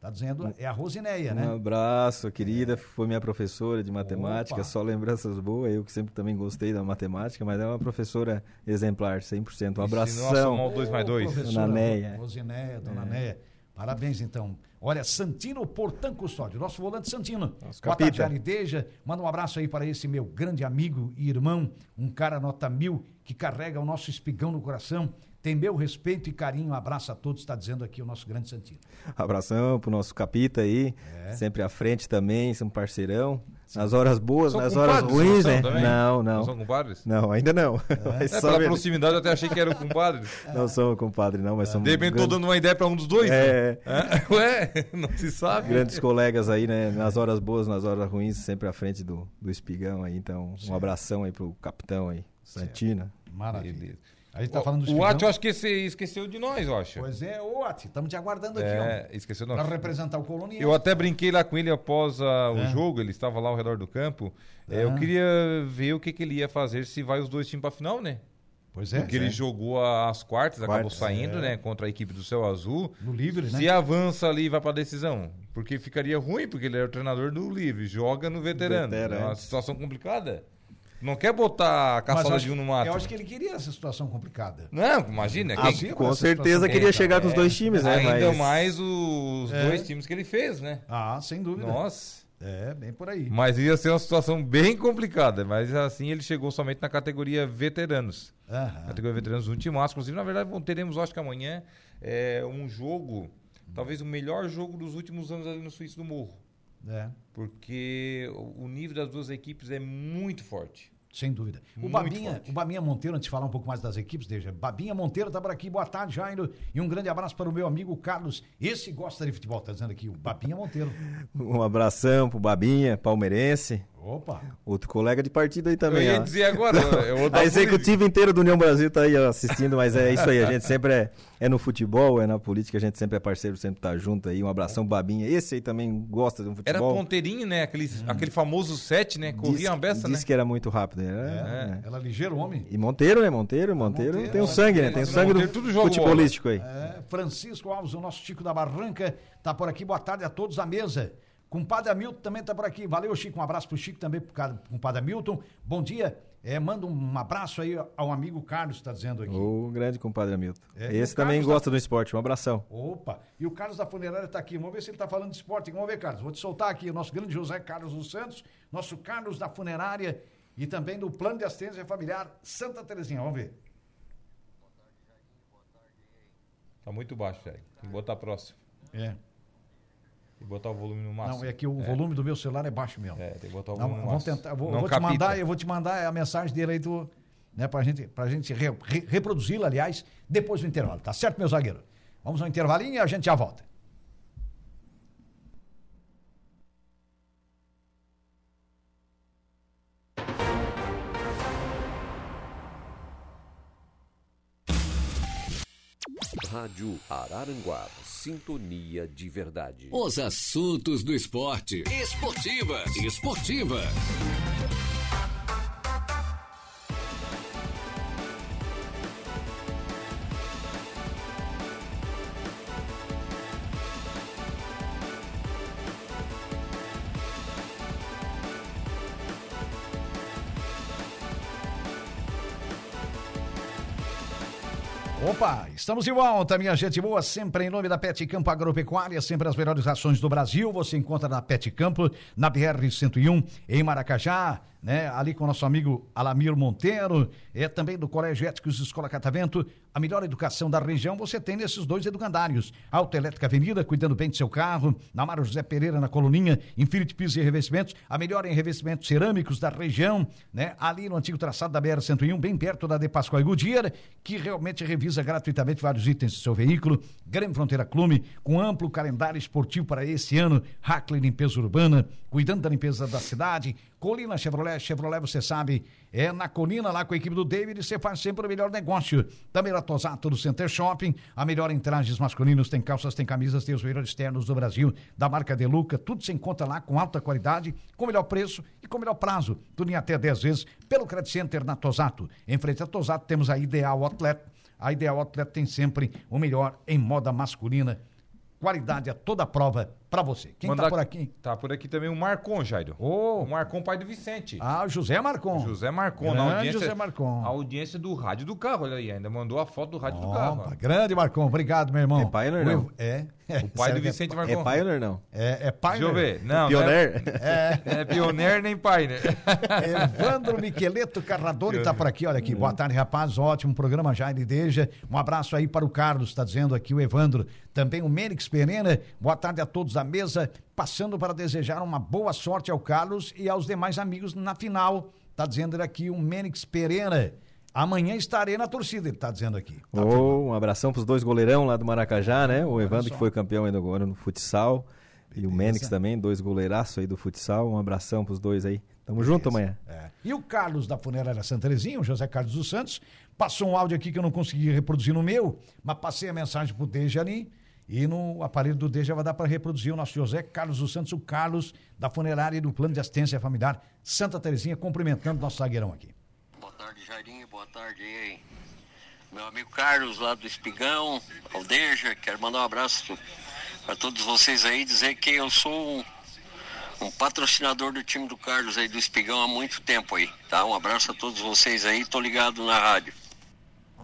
Speaker 1: Tá dizendo, é a Rosineia,
Speaker 3: Um
Speaker 1: né?
Speaker 3: abraço, querida. Foi minha professora de matemática,
Speaker 1: Opa.
Speaker 3: só lembranças boas. Eu que sempre também gostei da matemática, mas ela é uma professora exemplar, 100%. Um
Speaker 2: Ensinou a
Speaker 3: abração.
Speaker 2: somar o dois mais dois.
Speaker 1: Ô, professora
Speaker 3: Dona Neia.
Speaker 1: Rosineia, dona
Speaker 3: É.
Speaker 1: Neia. Parabéns, então. Olha, Santino Portão Custódio, nosso volante Santino.
Speaker 3: Nosso
Speaker 1: Boa tarde. Arideja. Manda um abraço aí para esse meu grande amigo e irmão, um cara nota mil, que carrega o nosso espigão no coração. Tem meu respeito e carinho. Um abraço a todos, está dizendo aqui o nosso grande Santino.
Speaker 3: Abração pro nosso capita aí.
Speaker 1: É.
Speaker 3: Sempre à frente também, somos parceirão. Nas horas boas,
Speaker 2: São
Speaker 3: nas horas
Speaker 2: compadres,
Speaker 3: ruins, né?
Speaker 2: são também?
Speaker 3: Não,
Speaker 2: Não
Speaker 3: não.
Speaker 2: são compadres?
Speaker 3: Não, ainda não. Mas
Speaker 2: É,
Speaker 3: só
Speaker 2: pela proximidade eu até achei que eram compadres.
Speaker 3: Não somos compadre, não, mas somos
Speaker 2: De repente
Speaker 3: grandes,
Speaker 2: dando uma ideia pra um dos dois.
Speaker 3: É.
Speaker 2: né? É? Ué, não se sabe.
Speaker 3: grandes colegas aí, né? Nas horas boas, nas horas ruins, sempre à frente do, do espigão aí. Então, um abração aí pro capitão aí, Santina.
Speaker 1: Maravilha.
Speaker 2: Beleza.
Speaker 1: A gente está falando do
Speaker 2: O. Ati, eu acho que esse esqueceu de nós, eu acho.
Speaker 1: Pois é, ô Ati, estamos te aguardando aqui,
Speaker 2: É, esqueceu de
Speaker 1: ó. Para
Speaker 2: nós.
Speaker 1: representar o colonial.
Speaker 2: Eu até brinquei lá com ele após ah, o
Speaker 1: É.
Speaker 2: jogo, ele estava lá ao redor do campo. É, eu queria ver o que, que ele ia fazer se vai os dois times pra final, né?
Speaker 1: Pois é.
Speaker 2: Porque ele jogou as quartas, acabou
Speaker 3: Quartas,
Speaker 2: saindo,
Speaker 1: é.
Speaker 2: né? Contra a equipe do Céu Azul.
Speaker 1: No livre, né?
Speaker 2: Se avança ali e vai pra decisão. Porque ficaria ruim, porque ele é o treinador do livre, joga no veterano.
Speaker 3: Veterano.
Speaker 2: É uma situação complicada. Não quer botar a caçada
Speaker 1: eu acho-
Speaker 2: de um no mato.
Speaker 1: Eu acho que ele queria essa situação complicada.
Speaker 2: Não, imagina.
Speaker 3: Ah,
Speaker 2: quem-
Speaker 3: com certeza queria
Speaker 2: É,
Speaker 3: chegar com os
Speaker 2: é.
Speaker 3: dois times, né?
Speaker 2: Ainda
Speaker 3: mas...
Speaker 2: mais os
Speaker 1: É.
Speaker 2: dois times que ele fez, né?
Speaker 1: Ah, sem dúvida.
Speaker 2: Nossa.
Speaker 1: É, bem por aí.
Speaker 2: Mas ia ser uma situação bem complicada. Mas assim ele chegou somente na categoria veteranos.
Speaker 1: Aham.
Speaker 2: Categoria veteranos um timaço. Inclusive, na verdade, teremos, acho que amanhã, é, um jogo, talvez o melhor jogo dos últimos anos ali no Suíço do Morro.
Speaker 1: É,
Speaker 2: Porque o o nível das duas equipes é muito forte.
Speaker 1: Sem dúvida. O
Speaker 2: Muito
Speaker 1: Babinha,
Speaker 2: forte.
Speaker 1: o Babinha Monteiro, antes de falar um pouco mais das equipes, deixa. Babinha Monteiro tá por aqui. Boa tarde, Jairo. E um grande abraço para o meu amigo Carlos. Esse gosta de futebol, tá dizendo aqui, o Babinha Monteiro.
Speaker 3: Um abração pro Babinha, palmeirense.
Speaker 1: Opa!
Speaker 3: Outro colega de partida aí também.
Speaker 2: Eu ia
Speaker 3: ó.
Speaker 2: dizer agora. é
Speaker 3: A executiva inteira do União Brasil tá aí ó, assistindo, mas é isso aí. A gente sempre é, é no futebol, é na política, a gente sempre é parceiro, sempre tá junto aí. Um abração, Babinha. Esse aí também gosta de um
Speaker 2: Era
Speaker 3: futebol.
Speaker 2: ponteirinho, né? Aquele, aquele famoso set, né? Corria uma beça, né?
Speaker 3: disse que era muito rápido. né?
Speaker 1: É,
Speaker 3: É.
Speaker 1: Ela é ligeiro homem.
Speaker 3: E Monteiro, né? Monteiro, Monteiro,
Speaker 1: Monteiro,
Speaker 3: tem o
Speaker 1: é,
Speaker 3: sangue, né? Tem o sangue
Speaker 2: Monteiro
Speaker 3: do futebolístico aí.
Speaker 1: É, Francisco Alves, o nosso Chico da Barranca, tá por aqui. Boa tarde a todos da mesa. Compadre Hamilton também tá por aqui. Valeu, Chico. Um abraço pro Chico também, pro cara- compadre Hamilton. Bom dia. É, manda um abraço aí ao amigo Carlos, tá dizendo aqui.
Speaker 3: O grande compadre Hamilton.
Speaker 1: É,
Speaker 3: Esse também
Speaker 1: Carlos
Speaker 3: gosta do esporte. Um abração.
Speaker 1: Opa! E o Carlos da Funerária está aqui. Vamos ver se ele está falando de esporte. Vamos ver, Carlos. Vou te soltar aqui o nosso grande José Carlos dos Santos, nosso Carlos da Funerária e também do Plano de Assistência Familiar Santa Terezinha. Vamos ver.
Speaker 2: Tá muito baixo, velho. Tem que botar próximo.
Speaker 1: É.
Speaker 2: E botar o volume no máximo.
Speaker 1: Não, é que o volume do meu celular é baixo mesmo.
Speaker 2: É, tem que botar o
Speaker 1: Não,
Speaker 2: volume no
Speaker 1: vamos
Speaker 2: máximo.
Speaker 1: tentar, vou,
Speaker 2: Não
Speaker 1: vou te mandar, eu vou te mandar a mensagem dele aí do, né, pra gente, pra gente re- re- reproduzi-la, aliás, depois do intervalo. Tá certo, meu zagueiro? Vamos ao intervalinho e a gente já volta.
Speaker 4: Rádio Araranguá, Sintonia de Verdade.
Speaker 5: Os assuntos do esporte. Esportivas. Esportivas.
Speaker 1: Estamos de volta, minha gente boa, sempre em nome da Pet Campo Agropecuária, sempre as melhores rações do Brasil, você encontra na Pet Campo, na BR-101, em Maracajá, né, ali com o nosso amigo Alamir Monteiro, é também do Colégio Éticos Escola Catavento, a melhor educação da região você tem nesses dois educandários, Autoelétrica Avenida, cuidando bem do seu carro, na Mário José Pereira, na Coluninha, Infinity Pisos e Revestimentos, a melhor em revestimentos cerâmicos da região, né, ali no antigo traçado da BR-101, bem perto da De Pascoal e Goodyear, que realmente revisa gratuitamente vários itens do seu veículo. Grande Fronteira Clube, com amplo calendário esportivo para esse ano. Hackley Limpeza Urbana, cuidando da limpeza da cidade. Colina Chevrolet, Chevrolet, você sabe, é na Colina, lá com a equipe do David, você faz sempre o melhor negócio. Também na Tosato do Center Shopping, a melhor em trajes masculinos, tem calças, tem camisas, tem os melhores ternos do Brasil, da marca Deluca, tudo se encontra lá com alta qualidade, com melhor preço e com melhor prazo. Tudo em até 10 vezes pelo Credit Center na Tosato. Em frente à Tosato temos a Ideal Outlet, a Ideal Outlet tem sempre o melhor em moda masculina. Qualidade a toda prova para você. Quem
Speaker 2: Mandar-
Speaker 1: tá por aqui?
Speaker 2: Tá por aqui também o Marcon, Jairo.
Speaker 1: Ô.
Speaker 2: O Marcon, pai do Vicente.
Speaker 1: Ah, o José Marcon.
Speaker 2: José Marcon, na
Speaker 1: Grande
Speaker 2: audiência,
Speaker 1: José Marcon.
Speaker 2: a audiência do rádio do carro, olha aí, ainda mandou a foto do rádio do carro.
Speaker 1: Opa,
Speaker 2: ó.
Speaker 1: grande Marcon, obrigado, meu irmão.
Speaker 3: É Pioneer, não?
Speaker 1: Ev- É.
Speaker 2: O pai do Vicente
Speaker 3: É
Speaker 2: Marcon.
Speaker 3: Pioneer não?
Speaker 1: É, é pai.
Speaker 2: Deixa eu ver. Não, não é,
Speaker 3: Pioneer?
Speaker 2: é pioneiro nem pai, né?
Speaker 1: Evandro Miqueleto Carradori está por aqui, olha aqui. Boa tarde, rapaz. Ótimo programa, Jair Deja. Um abraço aí para o Carlos, está dizendo aqui o Evandro. Também o Menix Pereira. Boa tarde a todos da mesa. Passando para desejar uma boa sorte ao Carlos e aos demais amigos na final. Está dizendo aqui o Menix Pereira. Amanhã estarei na torcida, ele está dizendo aqui. Tá
Speaker 3: Ô, um abração pros dois goleirão lá do Maracajá, né? O Evandro que foi campeão ainda agora no futsal. E o Menix também, dois goleiraços aí do futsal. Um abração pros dois aí. Tamo junto amanhã.
Speaker 1: É. E o Carlos da Funerária Santa Terezinha, o José Carlos dos Santos, passou um áudio aqui que eu não consegui reproduzir no meu, mas passei a mensagem pro Deja ali e no aparelho do Deja vai dar para reproduzir o nosso José Carlos dos Santos, o Carlos da Funerária e do Plano de Assistência Familiar Santa Terezinha, cumprimentando nosso zagueirão aqui.
Speaker 6: Boa tarde, Jairinho. Boa tarde aí. Meu amigo Carlos, lá do Espigão, Aldeja. Quero mandar um abraço para todos vocês aí. Dizer que eu sou um, um patrocinador do time do Carlos aí do Espigão há muito tempo aí, tá? Um abraço a todos vocês aí. Tô ligado na rádio.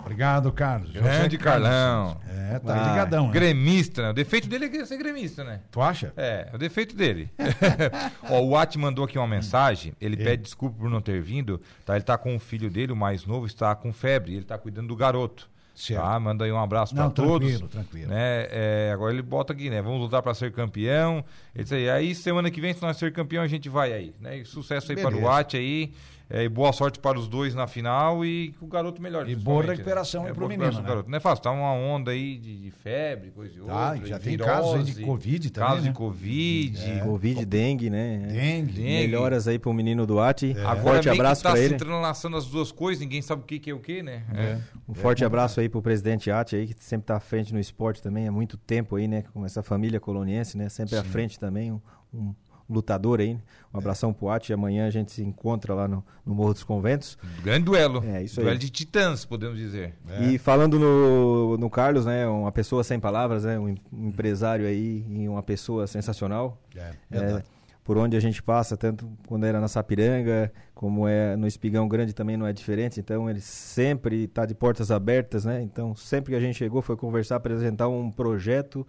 Speaker 1: Obrigado, Carlos.
Speaker 2: Grande
Speaker 1: Carlos
Speaker 2: Carlão.
Speaker 1: É, tá
Speaker 3: Ah,
Speaker 1: ligadão. né?
Speaker 2: Gremista, né? O defeito dele é ser gremista, né?
Speaker 1: Tu acha?
Speaker 2: É, é o defeito dele. Ó, o At mandou aqui uma mensagem, ele pede desculpa por não ter vindo, tá? Ele tá com o filho dele, o mais novo, está com febre, ele tá cuidando do garoto.
Speaker 1: Certo.
Speaker 2: Tá? Manda aí um abraço pra todos.
Speaker 1: tranquilo, tranquilo.
Speaker 2: Né? É, agora ele bota aqui, né? Vamos lutar pra ser campeão. Ele aí, aí semana que vem, se nós ser campeão, a gente vai aí. Né? E sucesso aí para
Speaker 1: Beleza.
Speaker 2: o At aí. É, e boa sorte para os dois na final e que o garoto melhor.
Speaker 1: E boa
Speaker 2: principalmente,
Speaker 1: recuperação aí
Speaker 2: É,
Speaker 1: pro
Speaker 2: boa
Speaker 1: menino,
Speaker 2: recuperação
Speaker 1: né?
Speaker 2: garoto. Não é fácil, tá uma onda aí de, de febre, coisa e
Speaker 1: Tá,
Speaker 2: outra.
Speaker 1: já
Speaker 2: e
Speaker 1: tem casos aí de
Speaker 2: virose,
Speaker 1: Covid também,
Speaker 2: Casos
Speaker 1: né?
Speaker 2: de Covid.
Speaker 3: Covid, dengue, né?
Speaker 1: Dengue.
Speaker 2: Dengue.
Speaker 3: Melhoras aí pro menino Duarte. Um
Speaker 2: Agora
Speaker 3: forte abraço
Speaker 2: tá se
Speaker 3: ele.
Speaker 2: entrelaçando as duas coisas, ninguém sabe o que, que é o que, né? É.
Speaker 3: Um forte abraço aí pro presidente Ati aí, que sempre tá à frente no esporte também há muito tempo aí, né? Com essa família coloniense, né? Sempre à frente também, um, um lutador aí. Um abração pro Ati. Amanhã a gente se encontra lá no, no Morro dos Conventos.
Speaker 2: Grande duelo.
Speaker 3: É, isso
Speaker 2: duelo
Speaker 3: aí.
Speaker 2: de titãs, podemos dizer.
Speaker 3: E falando no, no Carlos, né? Uma pessoa sem palavras, né? Um, em- um empresário aí e uma pessoa sensacional.
Speaker 1: É,
Speaker 3: É,
Speaker 1: verdade.
Speaker 3: por onde a gente passa, tanto quando era na Sapiranga, como é no Espigão Grande também não é diferente. Então ele sempre está de portas abertas, né? Então sempre que a gente chegou foi conversar, apresentar um projeto,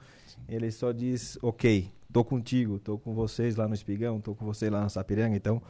Speaker 3: ele só diz, ok, tô contigo, tô com vocês lá no Espigão, tô com vocês lá na Sapiranga. Então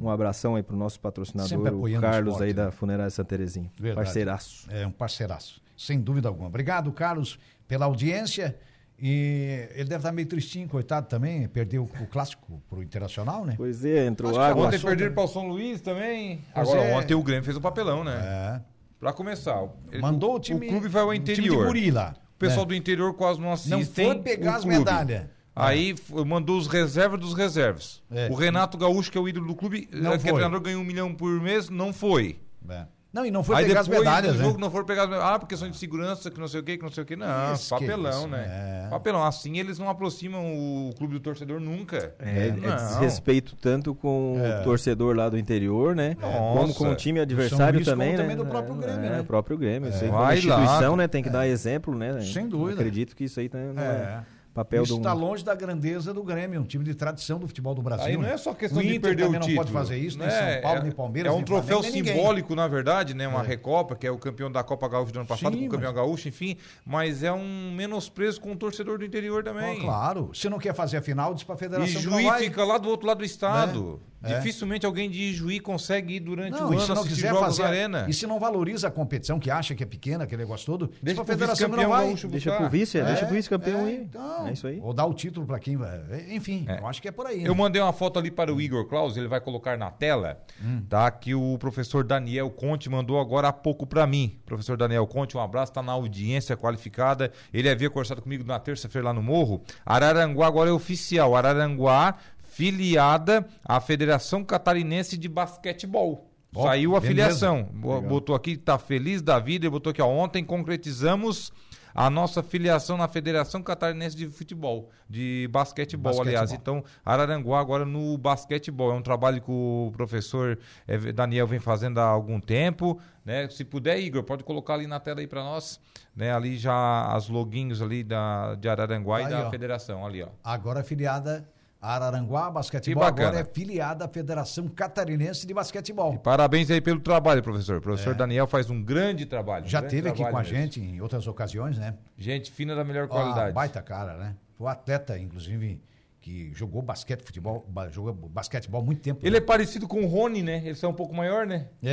Speaker 3: um abração aí pro nosso patrocinador, o
Speaker 1: o
Speaker 3: Carlos
Speaker 1: esporte,
Speaker 3: aí
Speaker 1: né?
Speaker 3: da Funerária Santa Terezinha.
Speaker 1: Verdade.
Speaker 3: Parceiraço.
Speaker 1: É um parceiraço, sem dúvida alguma. Obrigado, Carlos, pela audiência. E ele deve estar meio tristinho, coitado também. Perdeu o clássico pro Internacional, né?
Speaker 3: Pois é, entrou
Speaker 1: Acho
Speaker 3: água.
Speaker 2: Ontem perderam
Speaker 1: né?
Speaker 2: para o São Luís também.
Speaker 1: Pois
Speaker 2: Agora,
Speaker 1: é.
Speaker 2: ontem o Grêmio fez um papelão, né?
Speaker 1: É.
Speaker 2: Pra começar. ele-
Speaker 1: Mandou o time.
Speaker 2: O clube vai ao
Speaker 1: o time de
Speaker 2: interior.
Speaker 1: guri lá.
Speaker 2: O pessoal
Speaker 1: né?
Speaker 2: do interior quase não assistem.
Speaker 1: Não foi pegar
Speaker 2: o
Speaker 1: as medalhas.
Speaker 2: Aí f- mandou os reservas dos reservas.
Speaker 1: É.
Speaker 2: O Renato Gaúcho, que é o ídolo do clube,
Speaker 1: Não
Speaker 2: aquele
Speaker 1: foi.
Speaker 2: treinador ganhou um milhão por mês, não foi.
Speaker 1: É. Não, e não foi
Speaker 2: Aí
Speaker 1: pegar
Speaker 2: depois
Speaker 1: as medalhas,
Speaker 2: do
Speaker 1: né?
Speaker 2: jogo não foram pegar as medalhas. Ah, porque são de segurança, que não sei o que, que não sei o que. Não,
Speaker 1: Isso que
Speaker 2: papelão,
Speaker 1: isso,
Speaker 2: né?
Speaker 1: é.
Speaker 2: Papelão. Assim eles não aproximam o clube do torcedor nunca.
Speaker 3: É, é
Speaker 2: Não.
Speaker 3: desrespeito tanto com
Speaker 1: É.
Speaker 3: o torcedor lá do interior, né? Como com o time adversário
Speaker 1: Luís, como
Speaker 3: também, né?
Speaker 1: também do próprio Grêmio,
Speaker 3: é,
Speaker 1: né?
Speaker 3: o próprio Grêmio. Isso aí, como
Speaker 2: Vai
Speaker 3: instituição,
Speaker 2: lá.
Speaker 3: né? Tem que dar exemplo, né?
Speaker 1: Sem dúvida.
Speaker 3: Acredito que isso aí tá- não é,
Speaker 1: É.
Speaker 3: papel
Speaker 1: Isso
Speaker 3: do...
Speaker 1: está longe da grandeza do Grêmio, um time de tradição do futebol do Brasil.
Speaker 2: Aí não
Speaker 1: né?
Speaker 2: é só questão
Speaker 1: o
Speaker 2: de
Speaker 1: Inter
Speaker 2: perder o
Speaker 1: também
Speaker 2: título.
Speaker 1: não pode fazer isso, nem
Speaker 2: né?
Speaker 1: São Paulo,
Speaker 2: é,
Speaker 1: nem Palmeiras,
Speaker 2: É um troféu
Speaker 1: Flamengo,
Speaker 2: simbólico, na verdade, né? Uma Recopa, que é o campeão da Copa Gaúcha do ano passado,
Speaker 1: Sim,
Speaker 2: com o campeão
Speaker 1: mas-
Speaker 2: gaúcho, enfim. Mas é um menosprezo com o torcedor do interior também.
Speaker 1: Ó, claro. Se não quer fazer a final, diz pra
Speaker 2: E
Speaker 1: federação
Speaker 2: Juí
Speaker 1: vai.
Speaker 2: fica lá do outro lado do estado.
Speaker 1: É.
Speaker 2: Dificilmente alguém de Juí consegue ir durante
Speaker 1: Não,
Speaker 2: o ano
Speaker 1: se não
Speaker 2: assistir
Speaker 1: quiser
Speaker 2: jogos
Speaker 1: fazer.
Speaker 2: na arena.
Speaker 1: E se não valoriza a competição, que acha que é pequena, aquele negócio todo,
Speaker 2: Deixa
Speaker 1: pra
Speaker 2: pro
Speaker 1: federação não
Speaker 2: vice-campeão
Speaker 1: vai.
Speaker 3: Deixa pro vice,
Speaker 1: É,
Speaker 3: deixa pro vice-campeão
Speaker 1: é, então,
Speaker 3: é isso aí.
Speaker 1: Ou dar o título pra quem vai. Enfim, eu acho que é por aí.
Speaker 2: Eu
Speaker 1: né?
Speaker 2: mandei uma foto ali para o Igor Klaus, ele vai colocar na tela,
Speaker 1: Hum.
Speaker 2: tá? Que o professor Daniel Conte mandou agora há pouco para mim. Professor Daniel Conte, um abraço, tá na audiência qualificada. Ele havia conversado comigo na terça-feira lá no Morro. Araranguá agora é oficial. Araranguá filiada à Federação Catarinense de Basquetebol.
Speaker 1: Ó,
Speaker 2: Saiu a filiação. Bo- Botou aqui, tá feliz da vida, e botou aqui, ó, ontem concretizamos a nossa filiação na Federação Catarinense de Futebol, de basquetebol,
Speaker 1: Basquetebol.
Speaker 2: aliás. Então, Araranguá agora no basquetebol. É um trabalho que o professor eh, Daniel vem fazendo há algum tempo. Né? Se puder, Igor, pode colocar ali na tela aí para nós. Né? Ali já as loginhos ali da, de Araranguá
Speaker 1: Aí,
Speaker 2: e da
Speaker 1: ó.
Speaker 2: federação. Ali, ó.
Speaker 1: Agora afiliada a Araranguá Basquetebol, agora é filiada à Federação Catarinense de Basquetebol.
Speaker 2: Parabéns aí pelo trabalho, professor. O professor Daniel faz um grande trabalho. um
Speaker 1: É. Já
Speaker 2: grande
Speaker 1: teve aqui com a
Speaker 2: mesmo.
Speaker 1: gente em outras ocasiões, né?
Speaker 2: Gente fina da melhor
Speaker 1: Ah,
Speaker 2: qualidade.
Speaker 1: baita cara, né? Foi um atleta, inclusive, que jogou basquete, futebol, ba- jogou basquetebol há muito tempo.
Speaker 2: Ele
Speaker 1: né?
Speaker 2: é parecido com o Rony, né? Eles são um pouco maior, né?
Speaker 1: É.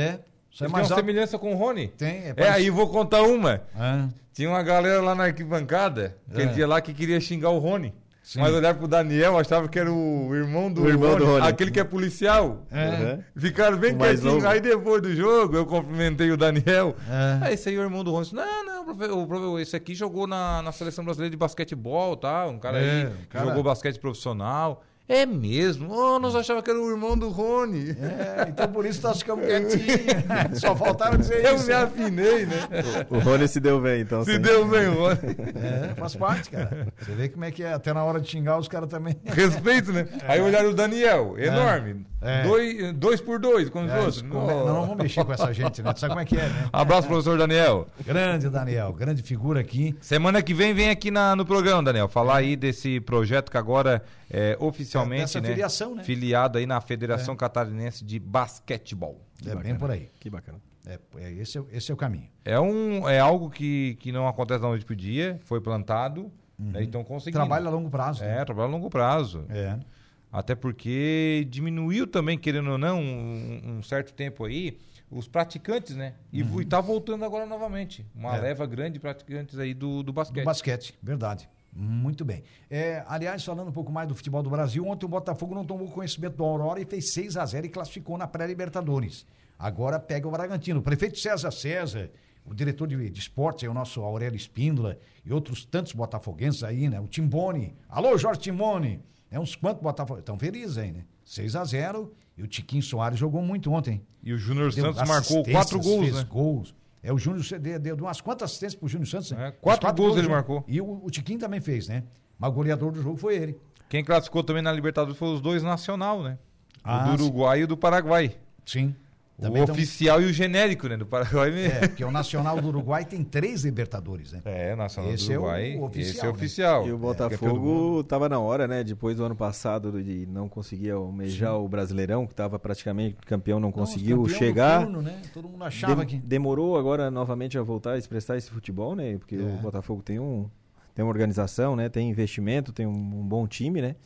Speaker 1: É
Speaker 2: Ele tem
Speaker 1: mais
Speaker 2: uma
Speaker 1: alto.
Speaker 2: semelhança com o Rony.
Speaker 1: Tem, é
Speaker 2: É, aí vou contar uma.
Speaker 1: Ah,
Speaker 2: Tinha uma galera lá na arquibancada, aquele
Speaker 1: É.
Speaker 2: dia lá, que queria xingar o Rony.
Speaker 1: Sim.
Speaker 2: Mas olhar pro Daniel, achava que era o irmão do,
Speaker 3: O irmão do Rony.
Speaker 2: aquele que é policial.
Speaker 1: É.
Speaker 3: Uhum.
Speaker 2: Ficaram bem
Speaker 3: O
Speaker 2: quietinhos. Aí depois do jogo, eu cumprimentei o Daniel.
Speaker 1: É.
Speaker 2: Aí esse aí é o irmão do Rony. Não, não, o profe- esse aqui jogou na, na seleção brasileira de basquetebol, tá? Um cara
Speaker 1: É,
Speaker 2: aí
Speaker 1: o cara-
Speaker 2: jogou basquete profissional. É mesmo? Oh, nós achava que era o irmão do Rony.
Speaker 1: É, então por isso nós ficamos quietinhos. Só faltaram dizer
Speaker 2: Eu
Speaker 1: isso.
Speaker 2: me afinei, né?
Speaker 3: O Rony se deu bem, então.
Speaker 2: Se
Speaker 3: sim.
Speaker 2: deu bem, Rony.
Speaker 1: É, faz parte, cara. Você vê como é que é. Até na hora de xingar, os caras também.
Speaker 2: Respeito, né? Aí olharam o Daniel, enorme.
Speaker 1: É.
Speaker 2: Dois, dois por dois, como os
Speaker 1: É,
Speaker 2: outros.
Speaker 1: isso come- Não, não vamos mexer com essa gente, né? Tu sabe como é que é, né?
Speaker 2: Abraço, professor Daniel.
Speaker 1: Grande Daniel, grande figura aqui.
Speaker 2: Semana que vem, vem aqui na- no programa, Daniel, falar aí desse projeto que agora é oficialmente,
Speaker 1: Dessa
Speaker 2: né?
Speaker 1: filiação, né?
Speaker 2: Filiado aí na Federação Catarinense de Basquetebol.
Speaker 1: É bem por aí.
Speaker 3: Que bacana.
Speaker 1: É, é, esse, é, esse é o caminho.
Speaker 2: É, um, é algo que, que não acontece da noite pro dia, foi plantado, né? então conseguindo.
Speaker 1: Trabalho a longo prazo. né?
Speaker 2: É, trabalho a longo prazo.
Speaker 1: É.
Speaker 2: Até porque diminuiu também, querendo ou não, um, um certo tempo aí, os praticantes, né? E, vo- e tá voltando agora novamente. Uma
Speaker 1: Uhum. É.
Speaker 2: leva grande de praticantes aí do, do
Speaker 1: Do
Speaker 2: basquete.
Speaker 1: basquete, verdade. Muito bem. É, aliás, falando um pouco mais do futebol do Brasil, ontem o Botafogo não tomou conhecimento do Aurora e fez 6 a 0 e classificou na pré-Libertadores. Agora pega o Bragantino. O prefeito César César, o diretor de, de esportes, é o nosso Aurélio Espíndola, e outros tantos botafoguenses aí, né? O Timbone. Alô, Jorge Timbone! É uns quantos botafoguenses. Estão felizes aí, né? 6 a 0 e o Tiquinho Soares jogou muito ontem.
Speaker 2: E o Júnior Santos marcou quatro gols,
Speaker 1: fez
Speaker 2: né?
Speaker 1: gols. É, o Júnior C- deu, umas quantas assistências pro Júnior Santos? né?
Speaker 2: É,
Speaker 1: Fez
Speaker 2: quatro gols ele
Speaker 1: né?
Speaker 2: marcou.
Speaker 1: E o, o Tiquinho também fez, né? Mas o goleador do jogo foi ele.
Speaker 2: Quem classificou também na Libertadores foi os dois nacional, né?
Speaker 1: Ah,
Speaker 2: o do Uruguai e o do Paraguai.
Speaker 1: Sim.
Speaker 2: O
Speaker 1: Também tão-
Speaker 2: oficial e o genérico, né? Do Paraguai mesmo.
Speaker 1: É, porque o Nacional do Uruguai tem três Libertadores, né?
Speaker 2: É, Nacional
Speaker 1: Esse
Speaker 2: do
Speaker 1: é o
Speaker 2: Uruguai.
Speaker 1: oficial,
Speaker 2: esse é
Speaker 1: né?
Speaker 2: oficial.
Speaker 3: E o
Speaker 2: É.
Speaker 3: Botafogo estava na hora, né? Depois do ano passado de não conseguir almejar o Brasileirão, que estava praticamente campeão, não conseguiu
Speaker 1: Não,
Speaker 3: chegar.
Speaker 1: turno, né? Todo mundo achava
Speaker 3: Dem-
Speaker 1: que.
Speaker 3: Demorou agora novamente a voltar a expressar esse futebol, né? Porque
Speaker 1: É.
Speaker 3: o Botafogo tem um tem uma organização, né? Tem investimento, tem um, um bom time, né?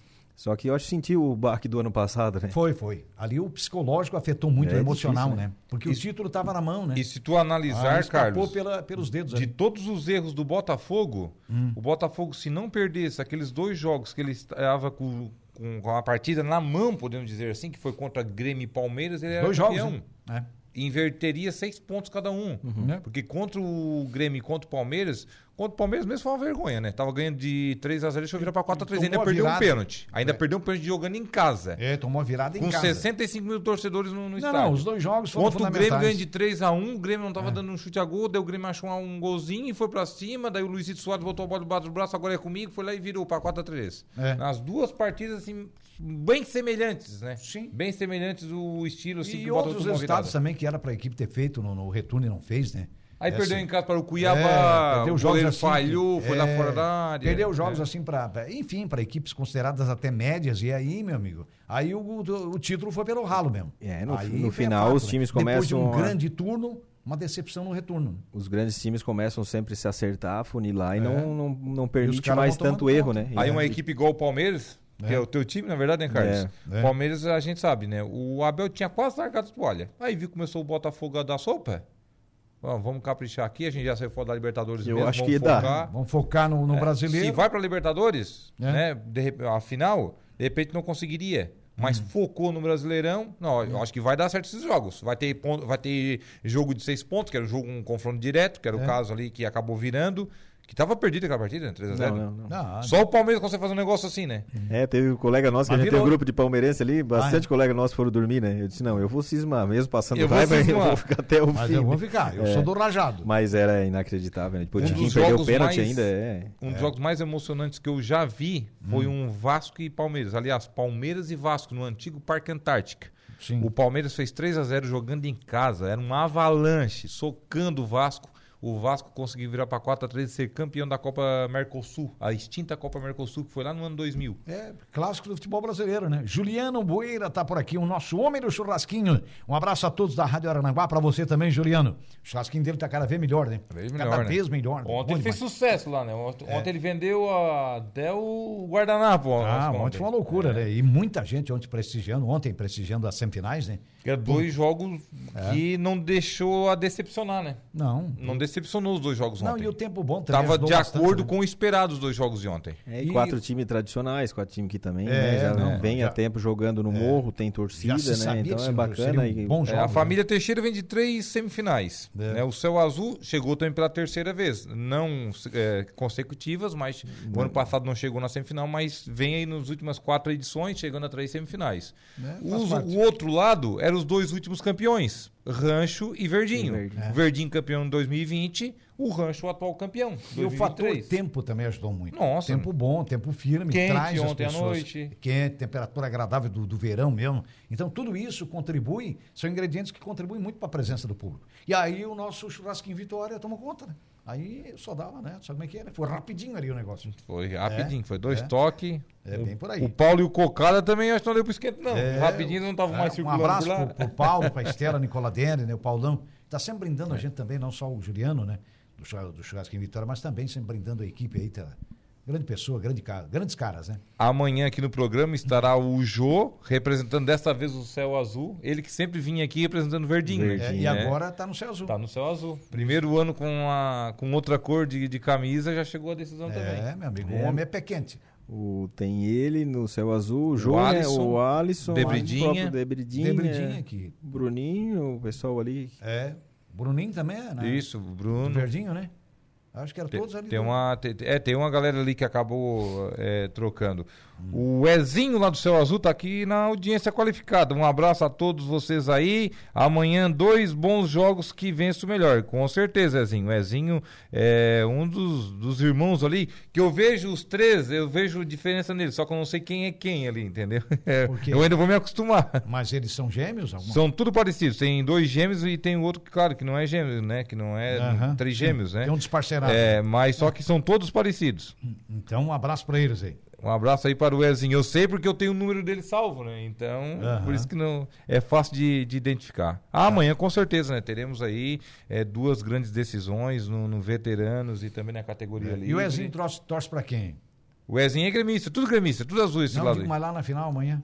Speaker 3: Só que eu acho que senti o baque do ano passado, né?
Speaker 1: Foi, foi. Ali o psicológico afetou muito
Speaker 3: É
Speaker 1: o emocional,
Speaker 3: difícil,
Speaker 1: né?
Speaker 3: né?
Speaker 1: Porque o título estava na mão, né?
Speaker 2: E se tu
Speaker 1: Ah,
Speaker 2: analisar,
Speaker 1: escapou
Speaker 2: Carlos,
Speaker 1: pela, pelos dedos.
Speaker 2: de
Speaker 1: ali.
Speaker 2: todos os erros do Botafogo,
Speaker 1: Hum.
Speaker 2: o Botafogo, se não perdesse aqueles dois jogos que ele estava com, com, com a partida na mão, podemos dizer assim, que foi contra Grêmio e Palmeiras, ele era
Speaker 1: Dois jogos,
Speaker 2: campeão.
Speaker 1: né?
Speaker 2: Inverteria seis pontos cada um.
Speaker 1: Né?
Speaker 2: Porque contra o Grêmio e contra o Palmeiras, contra o Palmeiras mesmo foi uma vergonha, né? Tava ganhando de 3 a 0 deixa eu virar pra 4 a 3
Speaker 1: Tomou
Speaker 2: Ainda perdeu um
Speaker 1: virada.
Speaker 2: pênalti. Ainda
Speaker 1: É.
Speaker 2: perdeu um pênalti jogando em casa.
Speaker 1: É, tomou virada em
Speaker 2: com
Speaker 1: casa.
Speaker 2: 65 mil torcedores no, no
Speaker 1: Não,
Speaker 2: estádio.
Speaker 1: não, os dois jogos foram
Speaker 2: Contra o Grêmio
Speaker 1: fundamentais.
Speaker 2: ganha de 3 a 1 o Grêmio não tava
Speaker 1: É.
Speaker 2: dando um chute a gol, daí o Grêmio achou um golzinho e foi pra cima, daí o Luizito Soares voltou a bola debaixo do braço, agora é comigo, foi lá e virou pra 4 a 3
Speaker 1: É.
Speaker 2: Nas duas partidas, assim, bem semelhantes, né?
Speaker 1: Sim.
Speaker 2: Bem semelhantes o estilo, assim,
Speaker 1: E
Speaker 2: que o
Speaker 1: outros resultados também que era para a equipe ter feito no, no retorno e não fez, né?
Speaker 2: Aí
Speaker 1: É
Speaker 2: perdeu
Speaker 1: assim.
Speaker 2: em casa para o
Speaker 1: É,
Speaker 2: Cuiabá,
Speaker 1: perdeu
Speaker 2: o
Speaker 1: jogos assim
Speaker 2: falhou, foi lá
Speaker 1: é,
Speaker 2: fora da área.
Speaker 1: Perdeu jogos
Speaker 2: É.
Speaker 1: assim para, enfim, para equipes consideradas até médias e aí, meu amigo, aí o, o, o título foi pelo ralo mesmo.
Speaker 3: É, no-
Speaker 1: Aí
Speaker 3: no
Speaker 1: foi
Speaker 3: final,
Speaker 1: fato,
Speaker 3: os
Speaker 1: né?
Speaker 3: times
Speaker 1: Depois de um
Speaker 3: começam a-
Speaker 1: grande turno, uma decepção no retorno.
Speaker 3: Os grandes times começam sempre a se acertar, funilar e
Speaker 1: É.
Speaker 3: não, não, não permite mais tanto erro,
Speaker 1: conta.
Speaker 3: né?
Speaker 2: Aí
Speaker 3: E-
Speaker 2: uma equipe igual o Palmeiras, que
Speaker 1: É.
Speaker 2: o teu time, na verdade, né, Carlos?
Speaker 1: É, é.
Speaker 2: Palmeiras a gente sabe, né? O Abel tinha quase largado a toalha. Aí viu que começou o Botafogo a dar sopa. Ó, vamos caprichar aqui, a gente já saiu fora da Libertadores
Speaker 3: Eu
Speaker 2: mesmo,
Speaker 3: acho
Speaker 2: vamos
Speaker 3: que dá.
Speaker 2: focar.
Speaker 1: Vamos focar no, no
Speaker 2: É,
Speaker 1: brasileiro.
Speaker 2: Se vai pra Libertadores,
Speaker 1: É.
Speaker 2: né? De, rep- a final, de repente não conseguiria. Mas
Speaker 1: Uhum.
Speaker 2: focou no Brasileirão. Não, eu acho que vai dar certo esses jogos. Vai ter, ponto, vai ter jogo de seis pontos, que era um jogo, um confronto direto, que era o
Speaker 1: É.
Speaker 2: caso ali que acabou virando. Que tava perdido aquela partida, né? 3x0.
Speaker 3: Não, não, não.
Speaker 1: Não,
Speaker 2: Só o Palmeiras consegue fazer um negócio assim, né?
Speaker 3: É, teve um colega nosso, que
Speaker 1: Mas
Speaker 3: a gente tem um
Speaker 1: virou-
Speaker 3: grupo de palmeirense ali, bastante
Speaker 1: Ah, é?
Speaker 3: colega nosso foram dormir, né? Eu disse, não, eu vou cismar, mesmo passando
Speaker 2: Eu vou
Speaker 3: raiva, eu vou ficar até o
Speaker 1: mas
Speaker 3: fim.
Speaker 1: eu vou ficar, eu
Speaker 3: É.
Speaker 1: sou do rajado.
Speaker 3: Mas era inacreditável, né? Depois
Speaker 2: Um
Speaker 3: o Tiquinho perdeu o
Speaker 2: jogos
Speaker 3: pênalti
Speaker 2: mais-
Speaker 3: ainda, é.
Speaker 2: Um dos jogos mais emocionantes que eu já vi foi
Speaker 1: Hum.
Speaker 2: um Vasco e Palmeiras. Aliás, Palmeiras e Vasco no antigo Parque Antártica.
Speaker 1: Sim.
Speaker 2: O Palmeiras fez 3 a 0 jogando em casa. Era uma avalanche, socando o Vasco. O Vasco conseguiu virar para 4 a 3 e ser campeão da Copa Mercosul, a extinta Copa Mercosul, que foi lá no ano 2000.
Speaker 1: É, clássico do futebol brasileiro, né? Juliano Bueira tá por aqui, o nosso homem do churrasquinho. Um abraço a todos da Rádio Arananguá, pra você também, Juliano. O churrasquinho dele tá cada vez melhor, né?
Speaker 2: Cada vez
Speaker 1: cada
Speaker 2: melhor, né?
Speaker 1: vez melhor.
Speaker 2: Ontem
Speaker 1: Bom
Speaker 2: ele fez
Speaker 1: demais.
Speaker 2: sucesso lá, né? Ontem,
Speaker 1: É.
Speaker 2: ontem ele vendeu a- até o guardanapo.
Speaker 1: Ah,
Speaker 2: ontem.
Speaker 1: ontem foi uma loucura, né? E muita gente ontem prestigiando, ontem prestigiando as semifinais, né?
Speaker 2: Que é dois jogos que não deixou a decepcionar, né?
Speaker 1: Não.
Speaker 2: Não decepcionou os dois jogos
Speaker 1: Não,
Speaker 2: ontem.
Speaker 1: e o tempo bom também
Speaker 2: Tava de
Speaker 1: bastante,
Speaker 2: acordo
Speaker 1: né?
Speaker 2: com o esperado os dois jogos de ontem.
Speaker 3: É,
Speaker 1: E-
Speaker 3: e quatro times tradicionais, quatro times que também
Speaker 1: É,
Speaker 3: né, já
Speaker 1: não,
Speaker 3: vem
Speaker 1: já-
Speaker 3: há tempo jogando no morro, tem torcida,
Speaker 1: Já se
Speaker 3: né? Então
Speaker 1: que
Speaker 3: é bacana. E,
Speaker 1: bons
Speaker 2: É,
Speaker 1: jogos,
Speaker 2: a
Speaker 1: né?
Speaker 2: família Teixeira vem de três semifinais.
Speaker 1: É.
Speaker 2: né? O Céu Azul chegou também pela terceira vez. Não é, consecutivas, mas o ano passado não chegou na semifinal, mas vem aí nas últimas quatro edições, chegando a três semifinais.
Speaker 1: É,
Speaker 2: Os-
Speaker 1: parte.
Speaker 2: o outro lado eram os dois últimos campeões, Rancho e Verdinho.
Speaker 3: E Verdinho.
Speaker 1: É.
Speaker 2: Verdinho campeão em 2020, o Rancho o atual campeão.
Speaker 1: E o fator
Speaker 2: 2023.
Speaker 1: tempo também ajudou muito.
Speaker 2: Nossa.
Speaker 1: Tempo bom, tempo firme,
Speaker 2: Quente
Speaker 1: traz as
Speaker 2: ontem à
Speaker 1: pessoas.
Speaker 2: noite.
Speaker 1: Quente, temperatura agradável do, do verão mesmo. Então, tudo isso contribui, são ingredientes que contribuem muito para a presença do público. E aí o nosso churrasquinho Vitória tomou conta, né? Aí só dava, né? Sabe como é que era? Foi rapidinho ali o negócio.
Speaker 2: Foi rapidinho, foi dois
Speaker 1: é.
Speaker 2: toques.
Speaker 1: É bem por aí.
Speaker 2: O Paulo e o Cocada também acho que não deu pro esquento, não.
Speaker 1: É,
Speaker 2: rapidinho não estavam
Speaker 1: é,
Speaker 2: mais
Speaker 1: Um
Speaker 2: circulando
Speaker 1: abraço
Speaker 2: por lá.
Speaker 1: pro, pro Paulo, pra Estela Nicoladene, né? O Paulão. Tá sempre brindando a gente também, não só o Juliano, né? Do, do Churrasquinho Vitória, mas também sempre brindando a equipe aí. Tá? Grande pessoa, grande cara, grandes caras, né?
Speaker 2: Amanhã aqui no programa estará o Jô, representando desta vez o Céu Azul. Ele que sempre vinha aqui representando o Verdinho.
Speaker 3: Verdinho.
Speaker 1: É,
Speaker 2: né?
Speaker 1: e agora tá no céu azul.
Speaker 2: Tá no Céu Azul. Primeiro ano com, a, com outra cor de, de camisa, já chegou a decisão
Speaker 1: É,
Speaker 2: também.
Speaker 1: meu amigo,
Speaker 3: É.
Speaker 1: o homem é pé quente.
Speaker 3: O, tem ele no céu azul, o Jô, né,
Speaker 2: Alisson,
Speaker 3: o Alisson,
Speaker 2: Debridinha.
Speaker 3: o próprio Debridinha,
Speaker 1: Debridinha aqui.
Speaker 3: o Bruninho, o pessoal ali.
Speaker 1: É. Bruninho também é, né?
Speaker 2: Isso, o
Speaker 1: Do
Speaker 2: Bruno.
Speaker 1: Verdinho, né? Acho que eram
Speaker 2: Tem,
Speaker 1: todos ali.
Speaker 2: tem
Speaker 1: do-
Speaker 2: uma, tem, é, tem uma galera ali que acabou é, trocando. O Ezinho lá do Céu Azul tá aqui na audiência qualificada. Um abraço a todos vocês aí. Amanhã, dois bons jogos que vençam melhor. Com certeza, Ezinho. O Ezinho é um dos, dos irmãos ali que eu vejo os três, eu vejo diferença neles, só que eu não sei quem é quem ali, entendeu? É, eu ainda vou me acostumar.
Speaker 1: Mas eles são gêmeos? Alguma...
Speaker 2: São tudo parecidos. Tem dois gêmeos e tem o outro, que, claro, que não é gêmeo, né? Que não é três
Speaker 1: sim.
Speaker 2: gêmeos, né?
Speaker 1: Tem um desparcerado.
Speaker 2: É, mas só que são todos parecidos.
Speaker 1: Então, um abraço pra eles aí.
Speaker 2: Um abraço aí para o Ezinho. Eu sei porque eu tenho o número dele salvo, né? Então,
Speaker 1: Aham.
Speaker 2: por isso que não é fácil de, de identificar. Ah, amanhã, com certeza, né? Teremos aí é, duas grandes decisões no, no veteranos e também na categoria ali.
Speaker 1: E o Ezinho torce, torce pra quem?
Speaker 2: O Ezinho é gremista, tudo gremista, tudo azul esse
Speaker 1: Não,
Speaker 2: lado
Speaker 1: digo mais lá na final amanhã.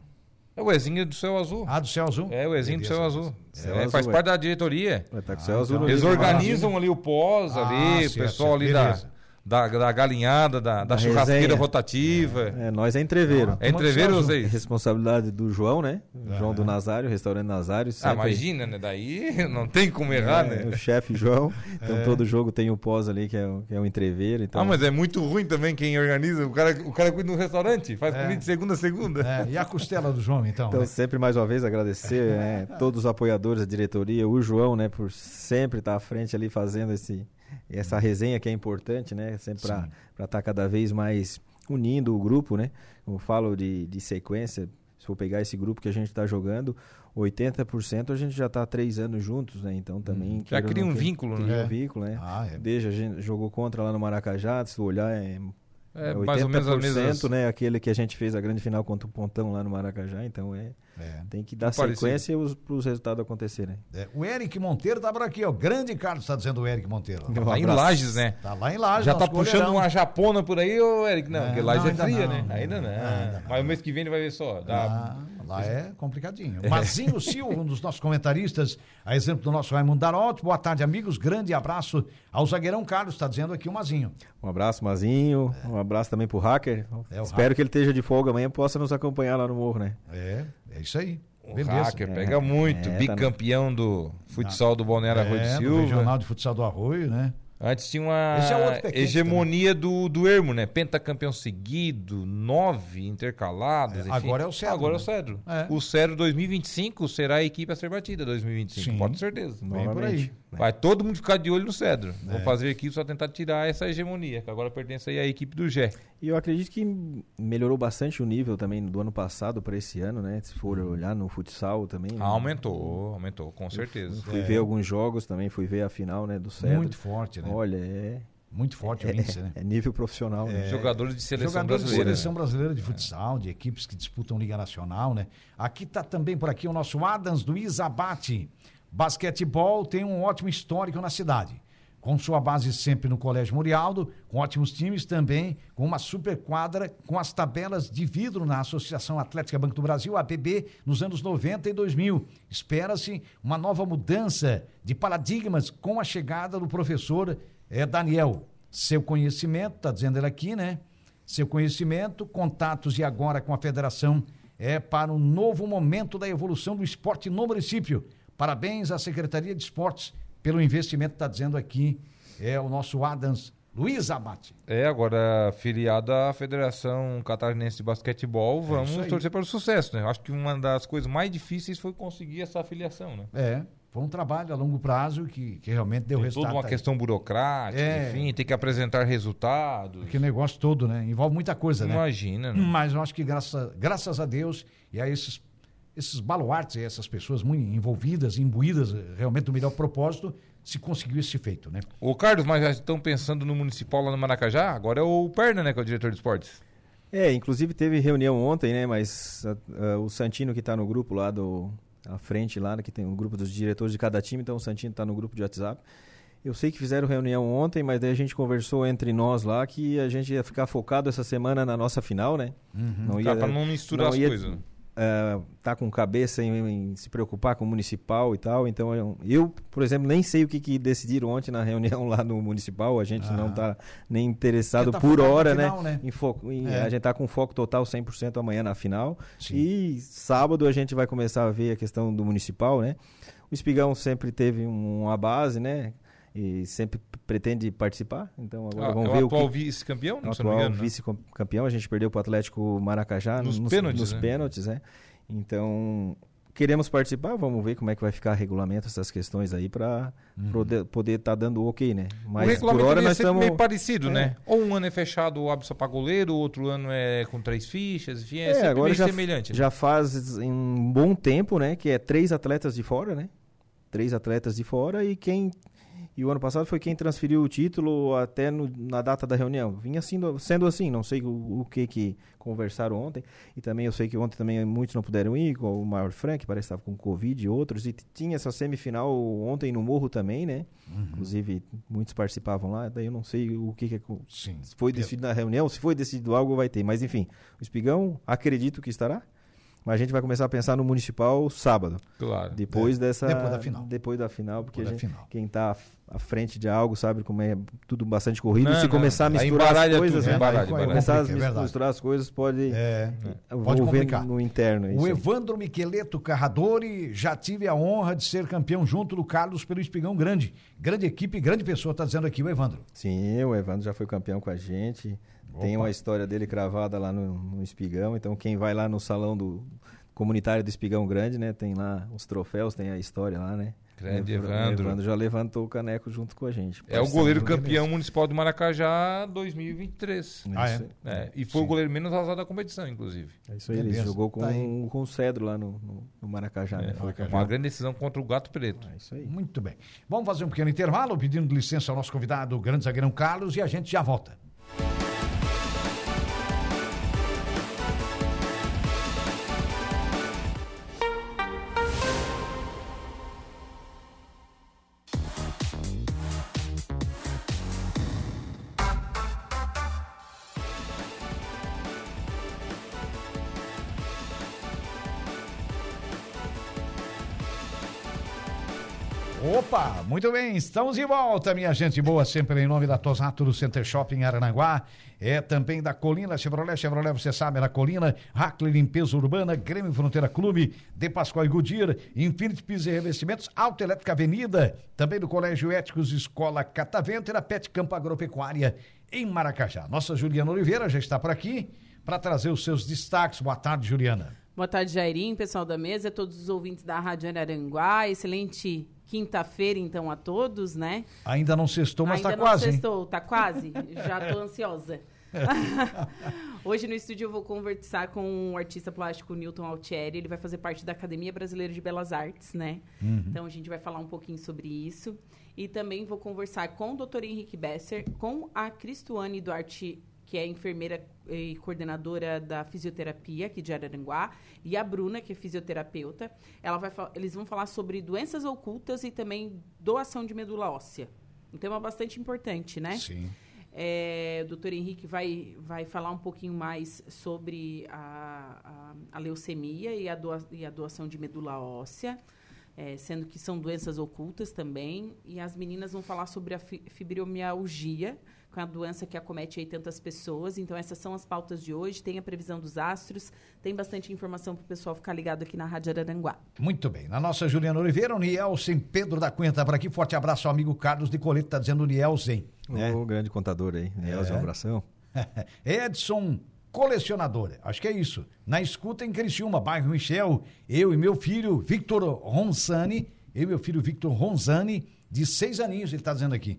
Speaker 2: É o Ezinho do céu azul.
Speaker 1: Ah, do céu azul?
Speaker 2: É, o Ezinho do céu azul.
Speaker 3: Céu
Speaker 2: É,
Speaker 3: azul,
Speaker 2: faz
Speaker 3: é.
Speaker 2: parte da diretoria.
Speaker 3: Vai estar com o
Speaker 1: Ah,
Speaker 3: céu azul
Speaker 1: então
Speaker 3: no
Speaker 2: Eles organizam ali o pós,
Speaker 1: Ah,
Speaker 2: ali, o pessoal
Speaker 1: certo,
Speaker 2: ali
Speaker 1: beleza.
Speaker 2: da, da galinhada, da, da
Speaker 3: Da
Speaker 2: churrasqueira
Speaker 3: resenha.
Speaker 2: rotativa.
Speaker 3: É, nós é entreveiro.
Speaker 2: É os
Speaker 1: azul.
Speaker 2: aí.
Speaker 3: Responsabilidade do João, né? João do Nazário, restaurante Nazário.
Speaker 2: Ah, imagina, né? Daí não tem como errar,
Speaker 3: É,
Speaker 2: né?
Speaker 3: O chefe João. Então todo jogo tem o pós ali, que é, o- que é o entreveiro. Então,
Speaker 2: Ah, mas é muito ruim também quem organiza. O cara, o cara cuida no restaurante, faz
Speaker 1: É.
Speaker 2: comida de segunda a segunda.
Speaker 1: É, e a costela do João, então?
Speaker 3: Então,
Speaker 1: né?
Speaker 3: sempre mais uma vez agradecer né, todos os apoiadores da diretoria, o João, né, por sempre estar à frente ali fazendo esse, essa resenha que é importante, né, sempre para estar cada vez mais unindo o grupo, né. Eu falo de, de sequência, se for pegar esse grupo que a gente está jogando, 80% a gente já está três anos juntos, né, então também...
Speaker 2: Já
Speaker 3: queira ou
Speaker 2: cria um
Speaker 3: queira,
Speaker 2: vínculo,
Speaker 3: cria
Speaker 2: né?
Speaker 3: um vínculo, né.
Speaker 1: Ah, é.
Speaker 3: Desde a gente jogou contra lá no Maracajá, se olhar é...
Speaker 2: É,
Speaker 3: é
Speaker 2: mais ou menos a mesma.
Speaker 3: né? Aquele que a gente fez a grande final contra o Pontão lá no Maracajá, então é...
Speaker 1: É.
Speaker 3: Tem que dar
Speaker 2: Parecido.
Speaker 3: sequência para os resultados acontecerem.
Speaker 1: É, O Eric Monteiro tá por aqui, ó. Grande Carlos está dizendo o Eric Monteiro.
Speaker 3: Um
Speaker 2: Lá em
Speaker 3: abraço.
Speaker 2: Lages, né?
Speaker 1: Tá lá em Lages,
Speaker 2: Já tá puxando
Speaker 1: goleirão.
Speaker 2: uma japona por aí, ô Eric? Não,
Speaker 1: É,
Speaker 2: porque Lages
Speaker 1: não,
Speaker 2: é
Speaker 1: ainda
Speaker 2: fria,
Speaker 1: não,
Speaker 2: né?
Speaker 1: não,
Speaker 2: Ainda não.
Speaker 1: ainda não.
Speaker 2: Mas o mês que vem ele vai ver só. Dá...
Speaker 1: Ah, lá é complicadinho. Mazinho Silva, um dos nossos comentaristas, a exemplo do nosso Raimundo Darotti. Boa tarde, amigos. Grande abraço ao zagueirão Carlos, está dizendo aqui o Mazinho.
Speaker 3: Um abraço, Mazinho. Um abraço também pro Hacker.
Speaker 1: É,
Speaker 3: Espero
Speaker 1: Hacker.
Speaker 3: que ele esteja de folga amanhã e possa nos acompanhar lá no morro, né?
Speaker 1: É, é isso aí.
Speaker 2: O
Speaker 1: Beleza.
Speaker 2: hacker pega muito.
Speaker 3: é, tá
Speaker 2: bicampeão do futsal do Balneário Arroio de
Speaker 1: É, do
Speaker 2: Silva.
Speaker 1: Regional de Futsal do Arroio, né?
Speaker 2: Antes tinha uma
Speaker 1: é
Speaker 2: hegemonia do, do Ermo, né? Pentacampeão seguido, nove intercalados.
Speaker 1: É,
Speaker 2: enfim.
Speaker 1: agora é o Cedro,
Speaker 2: Agora é
Speaker 1: né?
Speaker 2: o Cedro.
Speaker 1: É.
Speaker 2: O Cedro 2025 será a equipe a ser batida 2025,
Speaker 1: Sim.
Speaker 2: pode ter certeza.
Speaker 1: Vem por aí.
Speaker 2: Vai todo mundo ficar de olho no Cedro.
Speaker 1: É.
Speaker 2: Vão fazer equipe só tentar tirar essa hegemonia, que agora pertence aí à equipe do Gé.
Speaker 3: E eu acredito que melhorou bastante o nível também do ano passado para esse ano, né? Se for olhar no futsal também.
Speaker 2: Ah, aumentou, aumentou, com certeza.
Speaker 3: Fui ver alguns jogos também, fui ver a final, né, do Cedro.
Speaker 1: É. Muito forte, né?
Speaker 3: Olha, é,
Speaker 1: Muito forte o índice, né?
Speaker 3: é nível profissional. né?
Speaker 2: Jogadores de seleção
Speaker 1: Jogadores de
Speaker 2: brasileira.
Speaker 1: seleção brasileira de futsal, de equipes que disputam Liga Nacional, né? Aqui tá também por aqui o nosso Adams do Isabate. Basquetebol tem um ótimo histórico na cidade. Com sua base sempre no Colégio Murialdo, com ótimos times também, com uma super quadra, com as tabelas de vidro na Associação Atlética Banco do Brasil, ABB, nos anos 90 e 2000. Espera-se uma nova mudança de paradigmas com a chegada do professor eh, Daniel. Seu conhecimento, está dizendo ele aqui, né? Seu conhecimento, contatos e agora com a federação é para um novo momento da evolução do esporte no município. Parabéns à Secretaria de Esportes pelo investimento, está dizendo aqui, é o nosso Adams Luiz Abate.
Speaker 2: É, agora filiado à Federação Catarinense de Basquetebol, vamos
Speaker 1: isso aí.
Speaker 2: torcer para o sucesso, né? Eu acho que uma das coisas mais difíceis foi conseguir essa afiliação, né?
Speaker 1: É, foi um trabalho a longo prazo que, que realmente deu
Speaker 2: Tem
Speaker 1: resultado.
Speaker 2: toda uma
Speaker 1: aí.
Speaker 2: questão burocrática,
Speaker 1: É.
Speaker 2: enfim, tem que apresentar resultados.
Speaker 1: Aquele negócio todo, né? Envolve muita coisa, né?
Speaker 2: Imagina, né?
Speaker 1: Mas eu acho que graças, graças a Deus e a esses, esses baluartes, essas pessoas muito envolvidas, imbuídas eh, realmente do melhor propósito, se conseguiu esse feito, né?
Speaker 2: Ô Carlos, mas já estão pensando no municipal lá no Maracajá? Agora é o Perna, né, que é o diretor de esportes.
Speaker 3: É, inclusive teve reunião ontem, né? Mas a- a- o Santino que está no grupo lá do à frente lá, que tem um grupo dos diretores de cada time, então o Santino está no grupo de WhatsApp. Eu sei que fizeram reunião ontem, mas daí a gente conversou entre nós lá que a gente ia ficar focado essa semana na nossa final, né? Não
Speaker 2: Tá, pra não misturar as
Speaker 3: ia,
Speaker 2: coisas. Né?
Speaker 3: eh, tá com cabeça em, em se preocupar com o municipal e tal. Então eu, eu, por exemplo, nem sei o que, que decidiram ontem na reunião lá no municipal. A gente não tá nem interessado
Speaker 1: tá
Speaker 3: por hora,
Speaker 1: final,
Speaker 3: né?
Speaker 1: né?
Speaker 3: Em foco, em-
Speaker 1: É.
Speaker 3: A gente tá com foco total 100% amanhã na final.
Speaker 1: Sim.
Speaker 3: E sábado a gente vai começar a ver a questão do municipal, né? O Espigão sempre teve um- uma base, né? E sempre pretende participar. Então agora
Speaker 2: Ah,
Speaker 3: vamos
Speaker 2: é
Speaker 3: ver
Speaker 2: o
Speaker 3: o que
Speaker 2: atual vice-campeão,
Speaker 3: o
Speaker 2: eu não
Speaker 3: atual
Speaker 2: engano. né?
Speaker 3: vice-campeão. A gente perdeu para o Atlético Maracajá
Speaker 2: Nos
Speaker 3: nos,
Speaker 2: pênaltis,
Speaker 3: nos
Speaker 2: né?
Speaker 3: pênaltis, né? Então, queremos participar, vamos ver como é que vai ficar regulamento essas questões aí para poder estar dando o ok, né?
Speaker 2: o
Speaker 3: Mas por hora
Speaker 2: é
Speaker 3: nós estamos
Speaker 2: meio parecido,
Speaker 3: É.
Speaker 2: né? Ou um ano é fechado abre só pra goleiro, outro ano é com três fichas, enfim, é,
Speaker 3: É, agora já,
Speaker 2: semelhante. né?
Speaker 3: já faz um bom tempo, né? Que é três atletas de fora, né? Três atletas de fora e quem E o ano passado foi quem transferiu o título até no- na data da reunião. Vinha sendo, sendo assim, não sei o, o que que conversaram ontem. E também eu sei que ontem também muitos não puderam ir, o Maior Frank, parece que estava com Covid e outros. E tinha essa semifinal ontem no Morro também, né? Inclusive, muitos participavam lá. Daí eu não sei o que, que acon-
Speaker 1: Sim.
Speaker 3: foi decidido na reunião, se foi decidido algo, vai ter. Mas enfim, o Espigão, acredito que estará. Mas a gente vai começar a pensar no municipal sábado.
Speaker 2: Claro.
Speaker 3: Depois dessa.
Speaker 1: Depois da final.
Speaker 3: Depois da final, porque
Speaker 1: Depois
Speaker 3: a
Speaker 1: da
Speaker 3: gente-
Speaker 1: final.
Speaker 3: quem está à frente de algo sabe como é tudo bastante corrido.
Speaker 2: Não,
Speaker 3: se
Speaker 2: não,
Speaker 3: começar a
Speaker 2: aí
Speaker 3: misturar as
Speaker 2: embaralha
Speaker 3: coisas,
Speaker 2: tudo,
Speaker 3: né?
Speaker 2: embaralha,
Speaker 1: Aí
Speaker 2: embaralha.
Speaker 3: Começar a
Speaker 1: é
Speaker 3: misturar as coisas pode,
Speaker 1: É,
Speaker 3: eu
Speaker 1: pode complicar.
Speaker 3: no interno. é isso
Speaker 1: O
Speaker 3: aí.
Speaker 1: Evandro Miqueleto Carradori já tive a honra de ser campeão junto do Carlos pelo Espigão Grande. Grande equipe, grande pessoa, tá dizendo aqui o Evandro.
Speaker 3: Sim, o Evandro já foi campeão com a gente. Tem uma história dele cravada lá no, no Espigão. Então, quem vai lá no salão do comunitário do Espigão Grande, né? Tem lá os troféus, tem a história lá, né?
Speaker 2: Grande
Speaker 3: O
Speaker 2: Evandro.
Speaker 3: já levantou o caneco junto com a gente.
Speaker 2: É o goleiro campeão municipal de Maracajá 2023.
Speaker 1: Ah, é?
Speaker 2: É, e foi o goleiro menos vazado da competição, inclusive.
Speaker 3: é isso aí, ele
Speaker 1: Beleza.
Speaker 3: jogou com,
Speaker 1: Tá aí.
Speaker 3: com o Cedro lá no, no, no Maracajá, né?
Speaker 2: É,
Speaker 3: Foi
Speaker 2: uma grande decisão contra o Gato Preto.
Speaker 3: É isso aí.
Speaker 1: Muito bem. Vamos fazer um pequeno intervalo, pedindo licença ao nosso convidado, o grande zagueirão Carlos, e a gente já volta. Muito bem, estamos de volta, minha gente boa, sempre em nome da Tosato do Center Shopping Arananguá, é também da Colina Chevrolet, Chevrolet, você sabe, é da Colina, Hackley Limpeza Urbana, Grêmio Fronteira Clube, De Pascoal e Goodyear, Infinity Pisos e Revestimentos, Autoelétrica Avenida, também do Colégio Éticos Escola Catavento e da Pet Campo Agropecuária em Maracajá. Nossa Juliana Oliveira já está por aqui para trazer os seus destaques. Boa tarde, Juliana.
Speaker 7: Boa tarde, Jairim, pessoal da mesa, todos os ouvintes da Rádio Araranguá. Excelente quinta-feira, então, a todos, né?
Speaker 1: Ainda não sextou, mas
Speaker 7: Ainda
Speaker 1: está
Speaker 7: não
Speaker 1: quase, hein?
Speaker 7: sextou, tá quase? Já tô ansiosa. Hoje no estúdio eu vou conversar com o artista plástico Newton Altieri. Ele vai fazer parte da Academia Brasileira de Belas Artes, né? Então a gente vai falar um pouquinho sobre isso. E também vou conversar com o Dr. Henrique Besser, com a Cristuane Duarte, que é enfermeira e coordenadora da fisioterapia aqui de Araranguá, e a Bruna, que é fisioterapeuta. Ela vai, eles vão falar sobre doenças ocultas e também doação de medula óssea. Um tema bastante importante, né?
Speaker 1: Sim.
Speaker 7: É, o doutor Henrique vai, vai falar um pouquinho mais sobre a, a, a leucemia e a, doa, e a doação de medula óssea, é, sendo que são doenças ocultas também. E as meninas vão falar sobre a fi- fibromialgia, com a doença que acomete aí tantas pessoas. Então, essas são as pautas de hoje. Tem a previsão dos astros, tem bastante informação para o pessoal ficar ligado aqui na Rádio Araranguá.
Speaker 1: Muito bem. Na nossa Juliana Oliveira, o Nielsen Pedro da Cunha está por aqui. Forte abraço ao amigo Carlos de Coleto, está dizendo Nielsen.
Speaker 3: É. O grande contador aí, Nelson, um abração.
Speaker 1: Edson Colecionador, acho que é isso. Na escuta em Criciúma, bairro Michel, eu e meu filho Victor Ronzani, eu e meu filho Victor Ronzani, de seis aninhos, ele está dizendo aqui.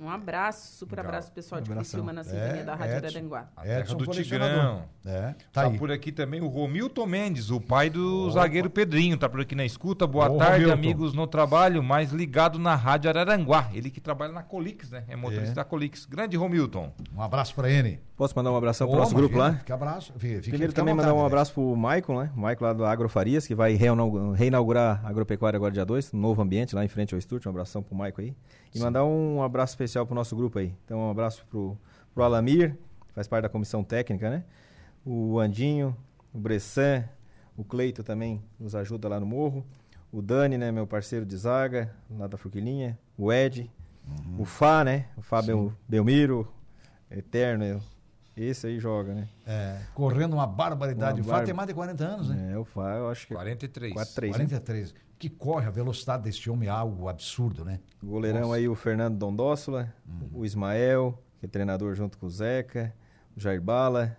Speaker 7: Um abraço, super abraço pro pessoal de
Speaker 3: Abração.
Speaker 7: Criciúma na sintonia
Speaker 1: É,
Speaker 7: da Rádio
Speaker 1: Edson.
Speaker 7: Araranguá.
Speaker 2: A terra do
Speaker 1: Colecionador.
Speaker 2: Tigrão.
Speaker 1: É,
Speaker 2: Tá,
Speaker 1: tá
Speaker 2: por aqui também o Romilton Mendes, o pai do zagueiro Pedrinho, tá por aqui na escuta. Boa
Speaker 1: Ô,
Speaker 2: tarde,
Speaker 1: Romilton.
Speaker 2: amigos no trabalho, mais ligado na Rádio Araranguá. Ele que trabalha na Colix, né? É motorista
Speaker 1: É.
Speaker 2: da Colix. Grande Romilton.
Speaker 1: Um abraço para ele.
Speaker 3: Posso mandar um abração
Speaker 1: Ô,
Speaker 3: pro nosso grupo lá?
Speaker 1: Fica abraço. Fica,
Speaker 3: Primeiro também
Speaker 1: vontade,
Speaker 3: mandar um abraço pro Michael, né? O Michael lá do Agrofarias, que vai reinaugu- reinaugurar a agropecuária agora dia 2, um novo ambiente lá em frente ao estúdio. Um abração pro Michael aí. E mandar um abraço especial pro nosso grupo aí. Então, um abraço pro, pro Alamir, que faz parte da comissão técnica, né? O Andinho, o Bressan, o Cleito também nos ajuda lá no morro. O Dani, né? Meu parceiro de zaga, lá da Fruquilinha. O Ed. O Fá, né? O Fá Bel, Belmiro, Eterno. Esse aí joga, né?
Speaker 1: É, correndo uma barbaridade.
Speaker 3: Uma
Speaker 1: o Fá
Speaker 3: barba-
Speaker 1: tem mais de 40 anos, né?
Speaker 3: É, o Fá, eu acho que
Speaker 2: 43.
Speaker 3: 4-3, né?
Speaker 1: 43. Que corre a velocidade desse homem é algo absurdo, né?
Speaker 3: O goleirão
Speaker 1: Nossa.
Speaker 3: aí, o Fernando Dondóssola, o Ismael, que é treinador junto com o Zeca, o Jair Bala,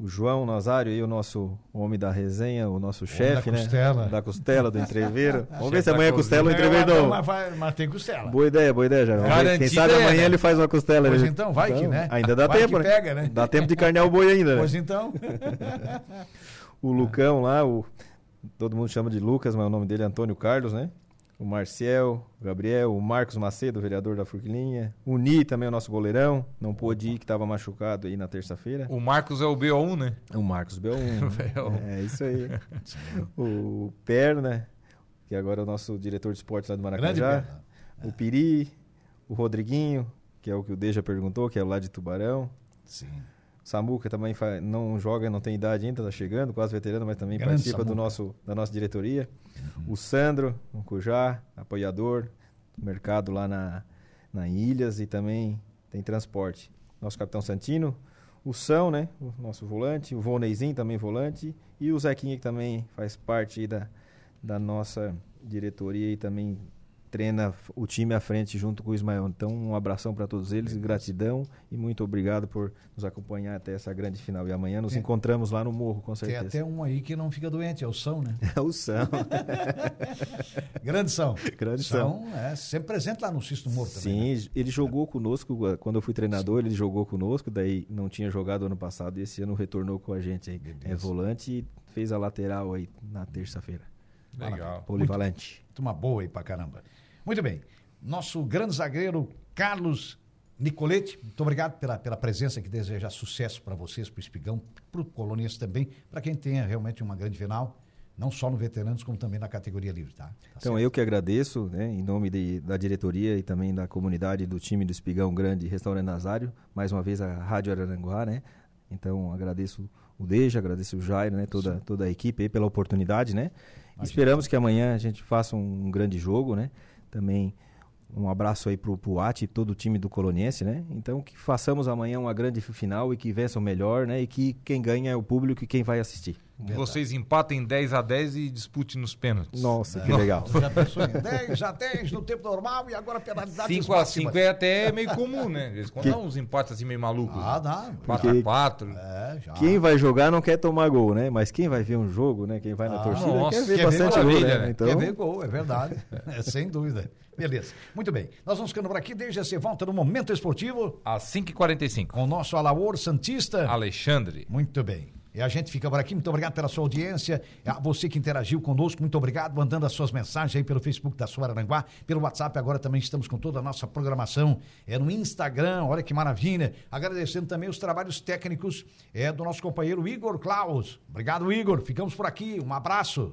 Speaker 3: o João Nazário aí, o nosso homem da resenha, o nosso chefe,
Speaker 1: da
Speaker 3: né?
Speaker 1: costela.
Speaker 3: Da costela, do entreveiro. Vamos ver
Speaker 2: Chefe
Speaker 3: se amanhã é costela ou
Speaker 1: É,
Speaker 3: entreveiro
Speaker 1: mas-
Speaker 3: não.
Speaker 1: Mas, mas tem costela.
Speaker 3: Boa ideia, boa ideia, já. Quem sabe
Speaker 2: é,
Speaker 3: amanhã
Speaker 2: né?
Speaker 3: ele faz uma costela.
Speaker 1: Pois
Speaker 3: né?
Speaker 1: então, vai que, né?
Speaker 3: Ainda dá
Speaker 1: Vai
Speaker 3: tempo, né?
Speaker 1: pega, né?
Speaker 3: Dá tempo de carnear o boi ainda, né?
Speaker 1: Pois então.
Speaker 3: O Lucão lá, o... todo mundo chama de Lucas, mas o nome dele é Antônio Carlos, né? O Marcel, o Gabriel, o Marcos Macedo, vereador da Furquilinha, o Ni também, o nosso goleirão, não pôde ir, que estava machucado aí na terça-feira.
Speaker 2: O Marcos é o BO1, né?
Speaker 3: O Marcos Belum.
Speaker 2: BO1.
Speaker 3: é isso aí. o Per, né? Que agora é o nosso diretor de esportes lá do
Speaker 1: perna.
Speaker 3: O Piri, o Rodriguinho, que é o que o Deja perguntou, que é lá de Tubarão.
Speaker 1: Sim.
Speaker 3: Samuca também não joga, não tem idade ainda, tá chegando, quase veterano, mas também
Speaker 1: Grande
Speaker 3: participa do nosso, da nossa diretoria. O Sandro, o Cujá, apoiador do mercado lá na, na Ilhas e também tem transporte. Nosso capitão Santino, o São, né, o nosso volante, o Volneizinho também volante e o Zequinha que também faz parte da, da nossa diretoria e também treina o time à frente junto com o Ismael. Então, um abração para todos eles, gratidão e muito obrigado por nos acompanhar até essa grande final. E amanhã nos
Speaker 1: Tem-
Speaker 3: encontramos lá no morro, com
Speaker 1: Tem
Speaker 3: certeza.
Speaker 1: até um aí que não fica doente, é o São, né?
Speaker 3: É o São.
Speaker 1: Grande São.
Speaker 3: Grande São.
Speaker 1: São é sempre presente lá no Cisto Morto também. né?
Speaker 3: Sim, ele jogou conosco, eh, quando eu fui treinador, ele jogou conosco, daí não tinha jogado ano passado e esse ano retornou com a gente aí. É volante e fez a lateral aí na terça-feira.
Speaker 2: Legal.
Speaker 3: Polivalente.
Speaker 1: Turma boa aí pra caramba. Muito bem. Nosso grande zagueiro, Carlos Nicolete, muito obrigado pela, pela presença que deseja sucesso para vocês, para o Espigão, para o Coloniense também, para quem tenha realmente uma grande final, não só no veteranos, como também na categoria livre, tá? Tá
Speaker 3: Então
Speaker 1: certo?
Speaker 3: eu que agradeço, né, em nome de- da diretoria e também da comunidade do time do Espigão Grande Restaurante Nazário, mais uma vez a Rádio Araranguá, né? Então agradeço o Deja, agradeço o Jairo, né, toda, toda a equipe aí pela oportunidade, né? Esperamos que amanhã a gente faça um grande jogo, né? Também um abraço aí pro, pro Ati e todo o time do Coloniense, né? Então que façamos amanhã uma grande final e que vença o melhor, né? E que quem ganha é o público e quem vai assistir.
Speaker 2: Vocês empatem 10 a 10 e disputem nos pênaltis.
Speaker 3: Nossa, que legal.
Speaker 1: Você já pensou em 10 a 10 no tempo normal e agora penalidade
Speaker 2: 5 a 5 é até meio comum, né? Eles contam uns empates assim meio malucos.
Speaker 1: Ah, dá.
Speaker 2: 4 a 4
Speaker 1: É, já.
Speaker 3: Quem vai jogar não quer tomar gol, né? Mas quem vai ver um jogo, né? Quem vai na
Speaker 1: Ah,
Speaker 3: torcida
Speaker 2: nossa,
Speaker 3: quer ver
Speaker 1: quer ver
Speaker 3: bastante gol,
Speaker 2: maravilha,
Speaker 3: né?
Speaker 2: né?
Speaker 3: Então,
Speaker 1: Quer ver gol, é verdade. É, sem dúvida. Beleza. Muito bem. Nós vamos ficando por aqui. Desde você volta no Momento Esportivo
Speaker 2: Às 5h45.
Speaker 1: com o nosso Alaor Santista.
Speaker 2: Alexandre.
Speaker 1: Muito bem. E a gente fica por aqui. Muito obrigado pela sua audiência. A você que interagiu conosco, muito obrigado. Mandando as suas mensagens aí pelo Facebook da Sua Aranguá, pelo WhatsApp. Agora também estamos com toda a nossa programação. É no Instagram. Olha que maravilha. Agradecendo também os trabalhos técnicos é, do nosso companheiro Igor Klaus. Obrigado, Igor. Ficamos por aqui. Um abraço.